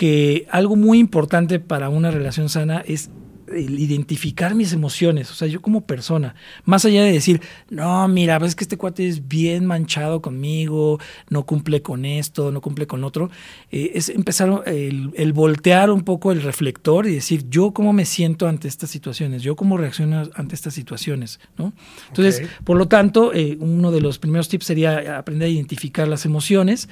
que algo muy importante para una relación sana es el identificar mis emociones, o sea, yo como persona, más allá de decir, no, mira, ves que este cuate es bien manchado conmigo, no cumple con esto, no cumple con otro, eh, es empezar el, el voltear un poco el reflector y decir, yo cómo me siento ante estas situaciones, yo cómo reacciono ante estas situaciones, ¿no? Entonces, Ok. por lo tanto, eh, uno de los primeros tips sería aprender a identificar las emociones.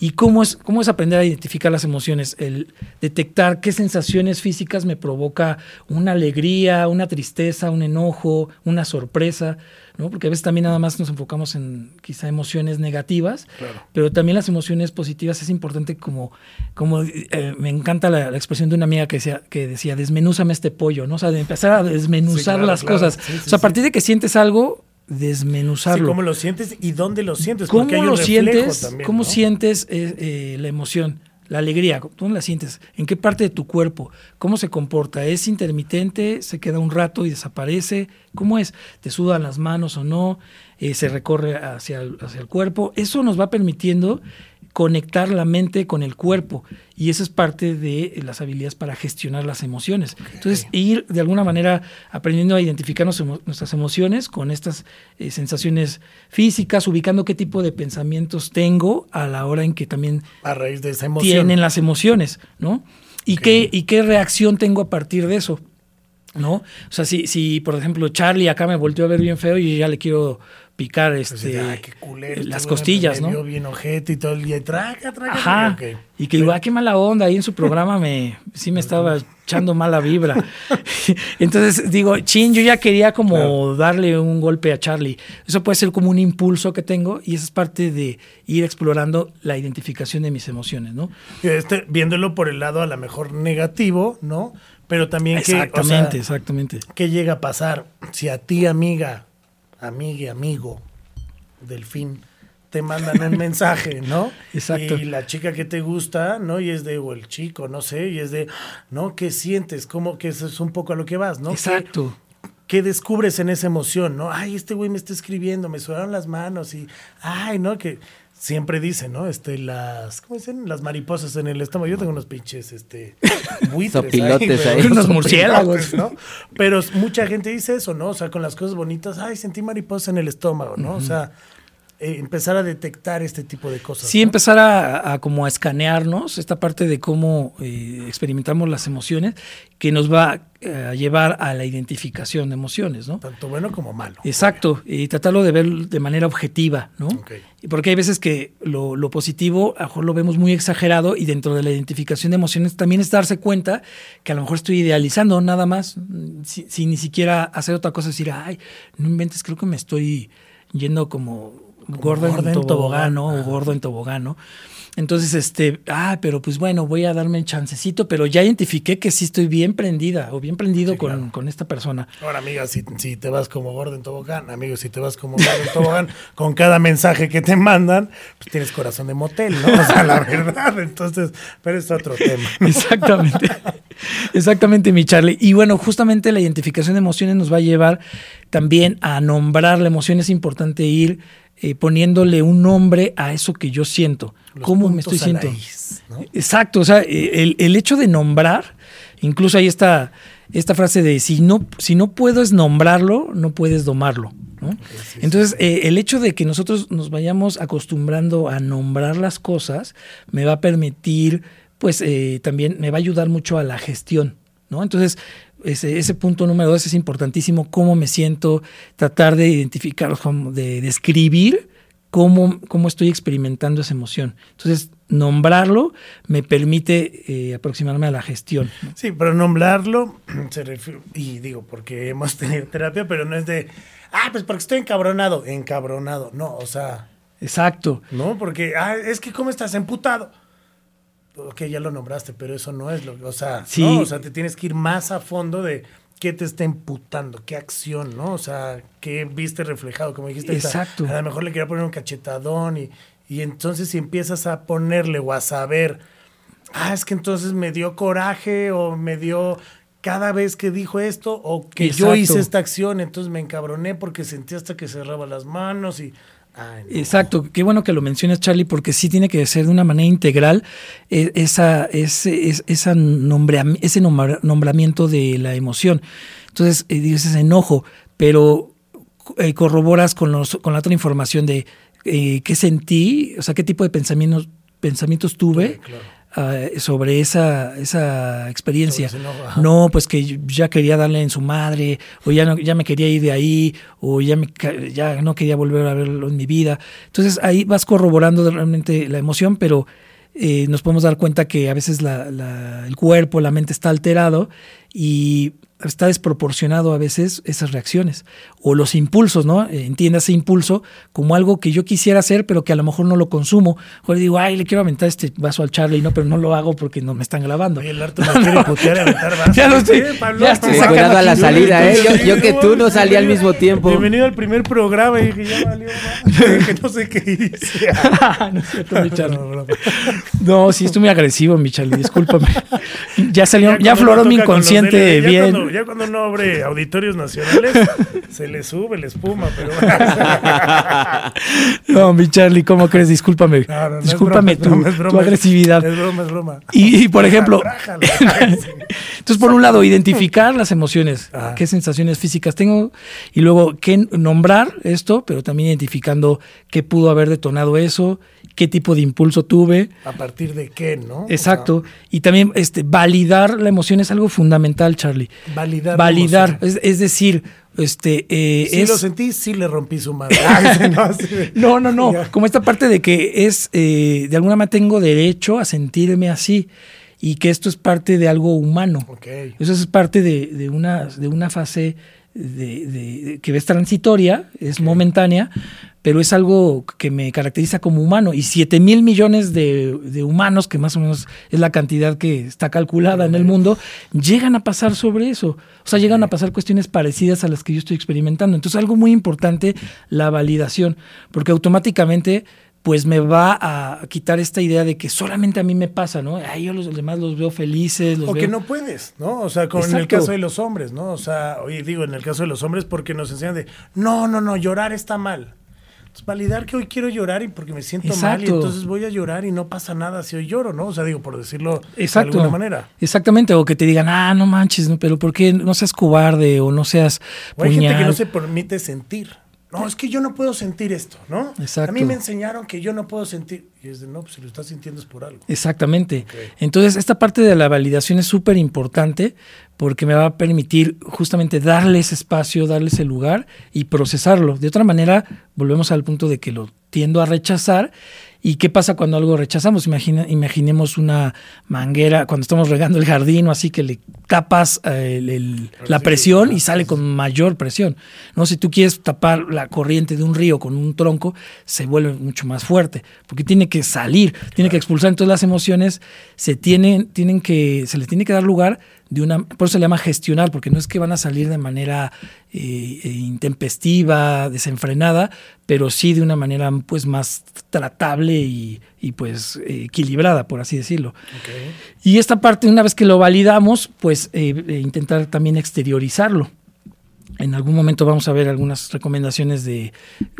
¿Y cómo es, cómo es aprender a identificar las emociones? El detectar qué sensaciones físicas me provoca una alegría, una tristeza, un enojo, una sorpresa, ¿no? Porque a veces también nada más nos enfocamos en quizá emociones negativas, pero también las emociones positivas es importante como, como eh, me encanta la, la expresión de una amiga que decía, que decía, desmenúzame este pollo, ¿no? O sea, de empezar a desmenuzar Sí, claro, las claro. cosas. Sí, sí, o sea, a partir de que sientes algo, Sí, desmenuzarlo. cómo lo sientes y dónde lo sientes. ¿Cómo porque hay un lo sientes? también, ¿Cómo ¿no? sientes eh, eh, la emoción? La alegría, ¿cómo la sientes? ¿En qué parte de tu cuerpo? ¿Cómo se comporta? ¿Es intermitente? ¿Se queda un rato y desaparece? ¿Cómo es? ¿Te sudan las manos o no? Eh, ¿Se recorre hacia hacia el cuerpo? Eso nos va permitiendo conectar la mente con el cuerpo y esa es parte de las habilidades para gestionar las emociones. Entonces, ir de alguna manera aprendiendo a identificar nuestras emociones con estas eh, sensaciones físicas, ubicando qué tipo de pensamientos tengo a la hora en que también A raíz de esa emoción. tienen las emociones, ¿no? Y, qué, y qué reacción tengo a partir de eso, ¿no? O sea, si, si por ejemplo, Charlie acá me volteó a ver bien feo y ya le quiero picar Pues, este, ay, qué culero, este las costillas, me ¿no? vio bien ojete y todo el día. y Traga, traga. Ajá. Y que digo, ah, qué mala onda, ahí en su programa me, sí me estaba echando mala vibra. Entonces digo, chin, yo ya quería como Claro. darle un golpe a Charlie. Eso puede ser como un impulso que tengo y eso es parte de ir explorando la identificación de mis emociones, ¿no? Este, viéndolo por el lado a lo mejor negativo, ¿no? Pero también que, o sea, Exactamente, exactamente. ¿qué llega a pasar si a ti, amiga, amigue, amigo, delfín, te mandan un mensaje, ¿no? Exacto. Y la chica que te gusta, ¿no? Y es de, o el chico, no sé, y es de, ¿no? ¿Qué sientes? ¿Cómo que eso es un poco a lo que vas, ¿no? ¿Qué- Exacto. ¿Qué descubres en esa emoción, no? Ay, este güey me está escribiendo, me sudaron las manos y, ay, ¿no? Que siempre dicen, ¿no? Este, las, ¿cómo dicen? Las mariposas en el estómago. Yo tengo unos pinches, este, buitres Sopilotes güey, ahí. Unos murciélagos. ¿no? Pero mucha gente dice eso, ¿no? O sea, con las cosas bonitas, ay, sentí mariposas en el estómago, ¿no? O sea, eh, empezar a detectar este tipo de cosas. Sí, ¿no? empezar a, a como a escanearnos esta parte de cómo eh, experimentamos las emociones que nos va eh, a llevar a la identificación de emociones, ¿no? Tanto bueno como malo. Exacto, y tratarlo de ver de manera objetiva, ¿no? Ok. Y Porque hay veces que lo, lo positivo a lo mejor lo vemos muy exagerado y dentro de la identificación de emociones también es darse cuenta que a lo mejor estoy idealizando nada más, mm, si- sin ni siquiera hacer otra cosa, decir, ay, no inventes, creo que me estoy yendo como, gordo, gordo en en tobogán, tobogán. ¿no? O gordo en tobogán, ¿no? Entonces, este, ah, pero pues bueno, voy a darme el chancecito, pero ya identifiqué que sí estoy bien prendida o bien prendido Sí, con, claro. con esta persona. Ahora, amiga, si, si te vas como gordo en tobogán, amigo, si te vas como gordo en tobogán, con cada mensaje que te mandan, pues tienes corazón de motel, ¿no? O sea, la verdad, entonces, pero es otro tema. Exactamente. Exactamente, mi Charlie. Y bueno, justamente la identificación de emociones nos va a llevar también a nombrar la emoción. Es importante ir eh, poniéndole un nombre a eso que yo siento. Los ¿Cómo me estoy sintiendo? Exacto, o sea, eh, el, el hecho de nombrar, incluso hay esta, esta frase de si no, si no puedes nombrarlo, no puedes domarlo. ¿no? Entonces, eh, el hecho de que nosotros nos vayamos acostumbrando a nombrar las cosas me va a permitir, pues eh, también me va a ayudar mucho a la gestión. ¿no? Entonces, ese, ese punto número dos es importantísimo, cómo me siento, tratar de identificar, de describir cómo, cómo estoy experimentando esa emoción. Entonces, nombrarlo me permite eh, aproximarme a la gestión. ¿no? Sí, pero nombrarlo, se refiere, y digo, porque hemos tenido terapia, pero no es de, ah, pues porque estoy encabronado, encabronado, no, o sea, Exacto. no, porque, ah, es que cómo estás emputado. Ok, ya lo nombraste, pero eso no es lo que, o sea, Sí. no, o sea, te tienes que ir más a fondo de qué te está emputando, qué acción, ¿no? O sea, qué viste reflejado, como dijiste. Exacto. A lo mejor le quería poner un cachetadón y, y entonces si empiezas a ponerle o a saber, ah, es que entonces me dio coraje o me dio cada vez que dijo esto o que yo hice esta acción, entonces me encabroné porque sentí hasta que cerraba las manos y... ay, no. Exacto, qué bueno que lo mencionas, Charlie, porque sí tiene que ser de una manera integral eh, esa, ese, esa ese nombra- nombramiento de la emoción. Entonces, eh, dices enojo, pero eh, corroboras con, los, con la otra información de eh, qué sentí, o sea, qué tipo de pensamientos, pensamientos tuve. claro. Ah, sobre esa, esa experiencia. Sobre. No, pues que ya quería darle en su madre, o ya, no, ya me quería ir de ahí, o ya, me, ya no quería volver a verlo en mi vida. Entonces ahí vas corroborando realmente la emoción, pero eh, nos podemos dar cuenta que a veces la- la- el cuerpo, la mente está alterado y está desproporcionado a veces esas reacciones o los impulsos, ¿no? Eh, Entienda ese impulso como algo que yo quisiera hacer, pero que a lo mejor no lo consumo. O le digo, ay, le quiero aventar este vaso al Charlie, no, pero no lo hago porque no me están grabando. Oye, el Arto me quiere putear y aventar vasos. Ya lo estoy- Pablo. ya estoy Sí, sacando cuidado a la salida, ¿eh? Yo, yo que tú no salí al mismo tiempo. Bienvenido al primer programa y dije, ya valió, que no sé qué hice. no es cierto, mi Charlie. No, no, no. No, sí, estoy muy agresivo, mi Charlie, discúlpame. Ya salió, ya, afloró mi inconsciente bien. Ya cuando no abre auditorios nacionales, se le sube la espuma, pero No, mi Charlie, ¿cómo crees? Discúlpame. No, no, no Discúlpame broma, tu, es broma. tu agresividad. Es broma, es broma. Y, y, por ejemplo, Trájala. entonces por un lado, identificar las emociones, Ah. qué sensaciones físicas tengo, y luego qué nombrar esto, pero también identificando qué pudo haber detonado eso, qué tipo de impulso tuve. ¿A partir de qué, no? O Exacto. y también este, validar la emoción es algo fundamental, Charlie. validar. Validar, es, es decir, este, eh, es... lo sentí, sí le rompí su madre. No. No, no. Como esta parte de que es, eh, de alguna manera tengo derecho a sentirme así y que esto es parte de algo humano. Ok. Eso es parte de, de una, de una fase de, de- que es transitoria, es momentánea, pero es algo que me caracteriza como humano. Y 7 mil millones de, de humanos, que más o menos es la cantidad que está calculada en el mundo, llegan a pasar sobre eso. O sea, llegan a pasar cuestiones parecidas a las que yo estoy experimentando. Entonces, algo muy importante, la validación, porque automáticamente pues me va a quitar esta idea de que solamente a mí me pasa, ¿no? Ay, yo los demás los veo felices, los O que no puedes, ¿no? O sea, como en el caso de los hombres, ¿no? O sea, oye, digo, en el caso de los hombres porque nos enseñan de, no, no, no, llorar está mal. Pues, validar que hoy quiero llorar y porque me siento mal y Exacto. entonces voy a llorar y no pasa nada si hoy lloro, ¿no? O sea, digo, por decirlo Exacto. de alguna manera. Exactamente, o que te digan, ah, no manches, pero ¿por qué no seas cobarde o no seas O hay gente que no se permite sentir. No, es que yo no puedo sentir esto, ¿no? Exacto. A mí me enseñaron que yo no puedo sentir. Y es de, no, pues si lo estás sintiendo es por algo. Exactamente. Entonces, esta parte de la validación es súper importante porque me va a permitir justamente darles espacio, darles el lugar y procesarlo. De otra manera, volvemos al punto de que lo tiendo a rechazar. ¿Y qué pasa cuando algo rechazamos? Imagina, imaginemos una manguera cuando estamos regando el jardín o así que le tapas eh, el- el- la presión y sale con mayor presión. ¿no? Si tú quieres tapar la corriente de un río con un tronco, se vuelve mucho más fuerte, porque tiene que salir, tiene que expulsar. Entonces las emociones se tienen, tienen que, se les tiene que dar lugar de una, por eso se le llama gestionar, porque no es que van a salir de manera eh, eh, intempestiva, desenfrenada, pero sí de una manera pues más tratable y, y, pues eh, equilibrada, por así decirlo. Y esta parte, una vez que lo validamos, pues eh, intentar también exteriorizarlo. En algún momento vamos a ver algunas recomendaciones de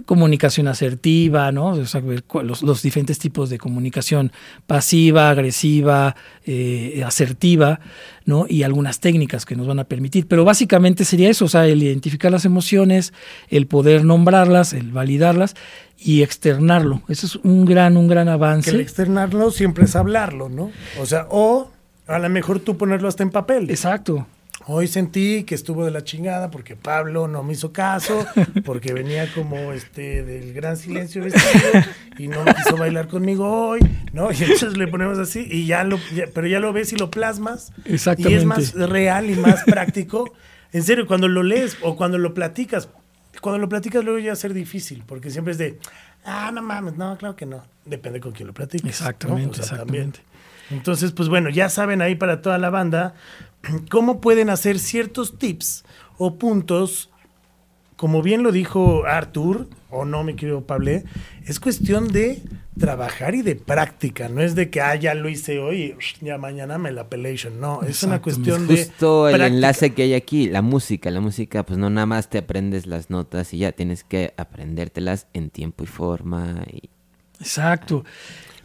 comunicación asertiva, ¿no? O sea, los, los diferentes tipos de comunicación pasiva, agresiva, eh, asertiva, ¿no? Y algunas técnicas que nos van a permitir. Pero básicamente sería eso, o sea, el identificar las emociones, el poder nombrarlas, el validarlas y externarlo. Eso es un gran, un gran Que el avance. externarlo siempre es hablarlo, ¿no? O sea, o a lo mejor tú ponerlo hasta en papel. Exacto. Hoy sentí que estuvo de la chingada porque Pablo no me hizo caso, porque venía como este del gran silencio vestido y no quiso bailar conmigo hoy, ¿no? Y entonces le ponemos así y ya lo, ya- pero ya lo ves y lo plasmas. Y Exactamente. es más real y más práctico. En serio, cuando lo lees o cuando lo platicas, cuando lo platicas luego ya va a ser difícil, porque siempre es de, ah, no mames, no, claro que no. Depende con quién lo platiques. ¿no? Exactamente, exactamente. Entonces, pues bueno, ya saben ahí para toda la banda cómo pueden hacer ciertos tips o puntos, como bien lo dijo Artur, o no, mi querido Pablo, es cuestión de trabajar y de práctica, no es de que, ah, ya lo hice hoy, ya mañana me la pelation, no, es una cuestión de Justo el práctica. enlace que hay aquí, la música. La música, pues no nada más te aprendes las notas y ya tienes que aprendértelas en tiempo y forma. Y... Exacto.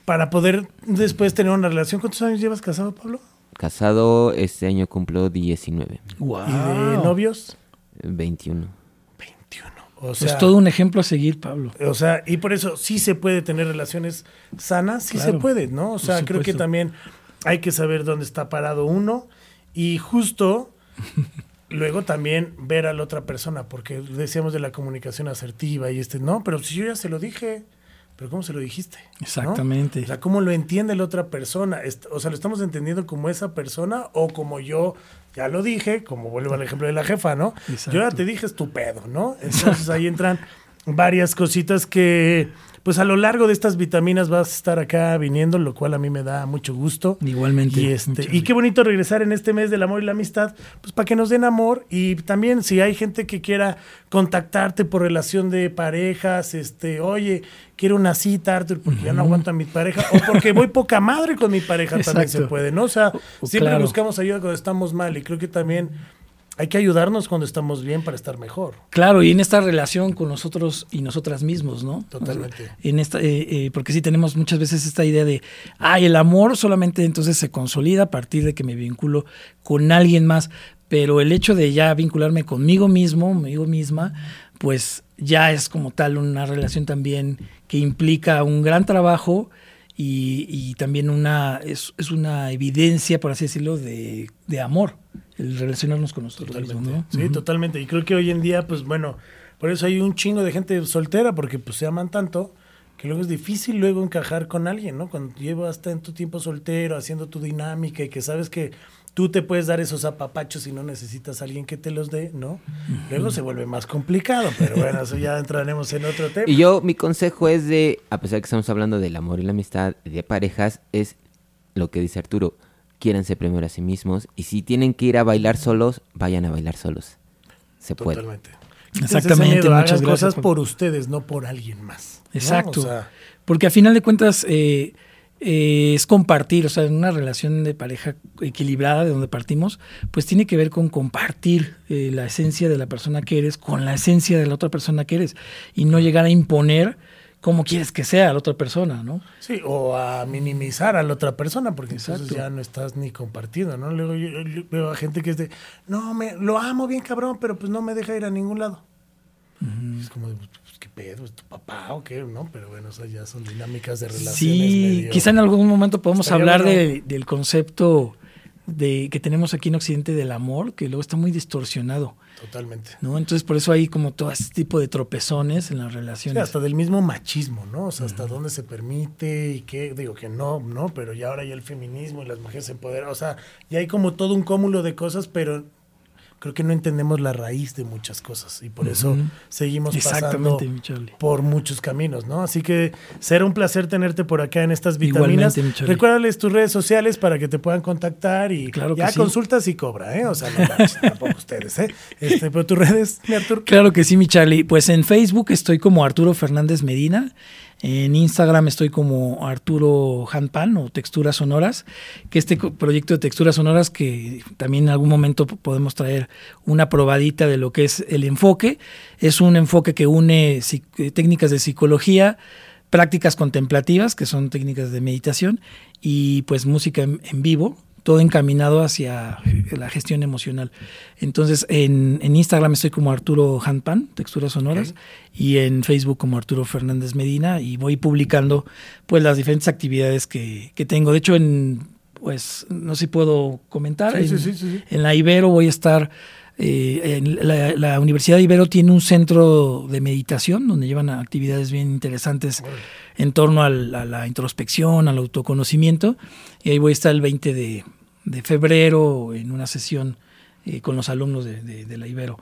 Para poder después tener una relación. ¿Cuántos años llevas casado, Pablo? Casado, este año cumplo 19, Wow. ¿Y de novios? 21. 21. O sea, es todo un ejemplo a seguir, Pablo. O sea, y por eso sí se puede tener relaciones sanas, sí Claro, se puede, ¿no? O sea, creo que también hay que saber dónde está parado uno y justo luego también ver a la otra persona, porque decíamos de la comunicación asertiva y este, no, pero si yo ya se lo dije, pero ¿cómo se lo dijiste? ¿No? Exactamente. O sea, ¿cómo lo entiende la otra persona? O sea, ¿lo estamos entendiendo como esa persona o como yo ya lo dije, como vuelvo al ejemplo de la jefa, ¿no? Exacto. Yo ya te dije es tu pedo, ¿no? Entonces ahí entran varias cositas que, pues a lo largo de estas vitaminas vas a estar acá viniendo, lo cual a mí me da mucho gusto. Igualmente. Y, este, y qué bonito regresar en este mes del amor y la amistad, pues para que nos den amor y también si hay gente que quiera contactarte por relación de parejas, este, oye, quiero una cita, Arthur, porque ya no aguanto a mi pareja, o porque voy poca madre con mi pareja, también se puede, ¿no? O sea, O- siempre claro. buscamos ayuda cuando estamos mal y creo que también hay que ayudarnos cuando estamos bien para estar mejor. Claro, y en esta relación con nosotros y nosotras mismos, ¿no? Totalmente. O sea, En esta, eh, eh, porque sí tenemos muchas veces esta idea de, ay, el amor solamente entonces se consolida a partir de que me vinculo con alguien más, pero el hecho de ya vincularme conmigo mismo, conmigo misma, pues ya es como tal una relación también que implica un gran trabajo y, y también una es, es una evidencia, por así decirlo, de, de amor, el relacionarnos con nosotros mismos, ¿no? Sí, totalmente. Y creo que hoy en día, pues bueno, por eso hay un chingo de gente soltera, porque pues se aman tanto, que luego es difícil luego encajar con alguien, ¿no? Cuando llevas tanto tiempo soltero, haciendo tu dinámica y que sabes que tú te puedes dar esos apapachos y no necesitas a alguien que te los dé, ¿no? Luego se vuelve más complicado, pero bueno, eso ya entraremos en otro tema. Y yo, mi consejo es de, a pesar de que estamos hablando del amor y la amistad, de parejas, es lo que dice Arturo. Quiéranse primero a sí mismos y si tienen que ir a bailar solos, vayan a bailar solos. Se puede. Totalmente. Exactamente, miedo, muchas hagan gracias cosas por- por ustedes, no por alguien más. ¿no? Exacto. O sea, Porque a final de cuentas, eh, eh, es compartir, o sea, en una relación de pareja equilibrada de donde partimos, pues tiene que ver con compartir eh, la esencia de la persona que eres con la esencia de la otra persona que eres y no llegar a imponer cómo quieres que sea la otra persona, ¿no? Sí, o a minimizar a la otra persona, porque entonces ya no estás ni compartido, ¿no? Luego yo, yo veo a gente que es de, no, me, lo amo bien cabrón, pero pues no me deja ir a ningún lado. Es como, pues, ¿qué pedo? ¿Es tu papá o qué? ¿No? Pero bueno, o sea, ya son dinámicas de relaciones. Sí, medio- quizá en algún momento podemos hablar bueno. de- del concepto de que tenemos aquí en Occidente del amor, que luego está muy distorsionado, Totalmente. ¿no? Entonces por eso hay como todo este tipo de tropezones en las Sí, relaciones. hasta del mismo machismo, ¿no? O sea, hasta dónde se permite y qué, digo que no, ¿no? Pero ya ahora ya el feminismo y las mujeres se empoderan, o sea, ya hay como todo un cúmulo de cosas, pero creo que no entendemos la raíz de muchas cosas y por eso seguimos pasando por muchos caminos, ¿no? Así que será un placer tenerte por acá en estas vitaminas. Recuérdales tus redes sociales para que te puedan contactar y Claro ya sí. consultas y cobra, ¿eh? O sea, no manches, tampoco ustedes, ¿eh? Este, pero tus redes, mi Artur. Claro que sí, mi Charlie. Pues en Facebook estoy como Arturo Fernández Medina. En Instagram estoy como Arturo Handpan o Texturas Sonoras, que este proyecto de Texturas Sonoras que también en algún momento podemos traer una probadita de lo que es el enfoque. Es un enfoque que une eh, técnicas de psicología, prácticas contemplativas, que son técnicas de meditación, y pues música en vivo, todo encaminado hacia la gestión emocional. Entonces, en, en Instagram estoy como Arturo Handpan, texturas sonoras, y en Facebook como Arturo Fernández Medina, y voy publicando pues las diferentes actividades que, que tengo. De hecho, en pues no sé si puedo comentar. Sí, sí, en, sí, sí, en la Ibero voy a estar. eh, en la, la Universidad de Ibero tiene un centro de meditación donde llevan actividades bien interesantes en torno al- a la introspección, al autoconocimiento. Y ahí voy a estar el 20 de, de febrero en una sesión eh, con los alumnos de, de- de la Ibero.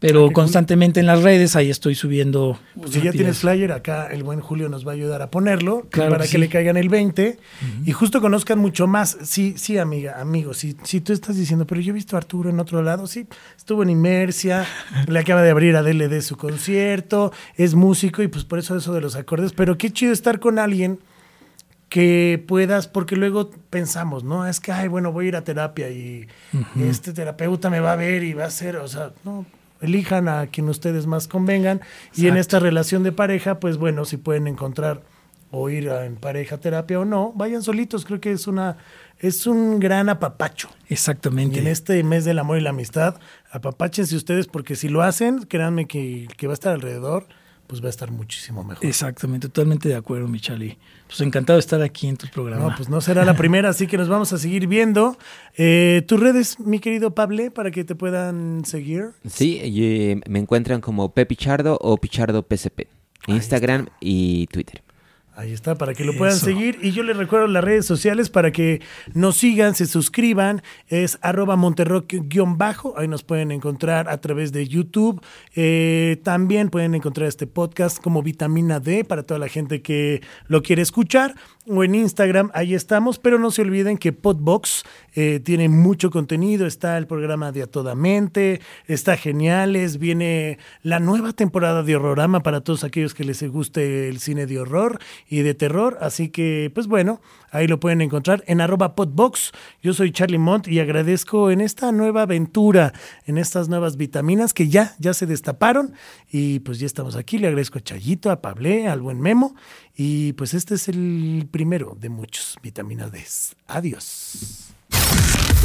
Pero Ah, constantemente en las redes ahí estoy subiendo. Pues si ya tienes flyer, acá el buen Julio nos va a ayudar a ponerlo Claro para que le caigan el 20 y justo conozcan mucho más. Sí, sí, amiga, amigo, si, si tú estás diciendo, pero yo he visto a Arturo en otro lado, sí, estuvo en Inmersia, le acaba de abrir a DLD su concierto, es músico y pues por eso eso de los acordes, pero qué chido estar con alguien que puedas, porque luego pensamos, ¿no? Es que, ay, bueno, voy a ir a terapia y este terapeuta me va a ver y va a hacer, o sea, no, elijan a quien ustedes más convengan. Y en esta relación de pareja, pues bueno, si pueden encontrar o ir a- en pareja terapia o no, vayan solitos, creo que es una, es un gran apapacho. Y Exactamente. en este mes del amor y la amistad, apapáchense ustedes, porque si lo hacen, créanme que, que va a estar alrededor, pues va a estar muchísimo mejor. Exactamente, totalmente de acuerdo, mi Charlie. Pues encantado de estar aquí en tu programa. No, pues no será la primera, así que nos vamos a seguir viendo. Eh, Tus redes, mi querido Pable, para que te puedan seguir. Sí, y, eh, me encuentran como Pepichardo o Pichardo PCP. Instagram y Twitter. Ahí está, para que lo puedan Eso. seguir. Y yo les recuerdo las redes sociales para que nos sigan, se suscriban. Es arroba monterrock-bajo. Ahí nos pueden encontrar a través de YouTube. Eh, también pueden encontrar este podcast como Vitamina D para toda la gente que lo quiere escuchar. O en Instagram, ahí estamos. Pero no se olviden que Podbox eh, tiene mucho contenido. Está el programa de A Toda Mente. Está Geniales. Viene la nueva temporada de Horrorama para todos aquellos que les guste el cine de horror y de terror. Así que, pues bueno, ahí lo pueden encontrar en arroba podbox. Yo soy Charlie Mont y agradezco en esta nueva aventura, en estas nuevas vitaminas que ya, ya se destaparon. Y pues ya estamos aquí. Le agradezco a Chayito, a Pablé, al buen Memo. Y pues este es el primero de muchos vitaminas D. Adiós.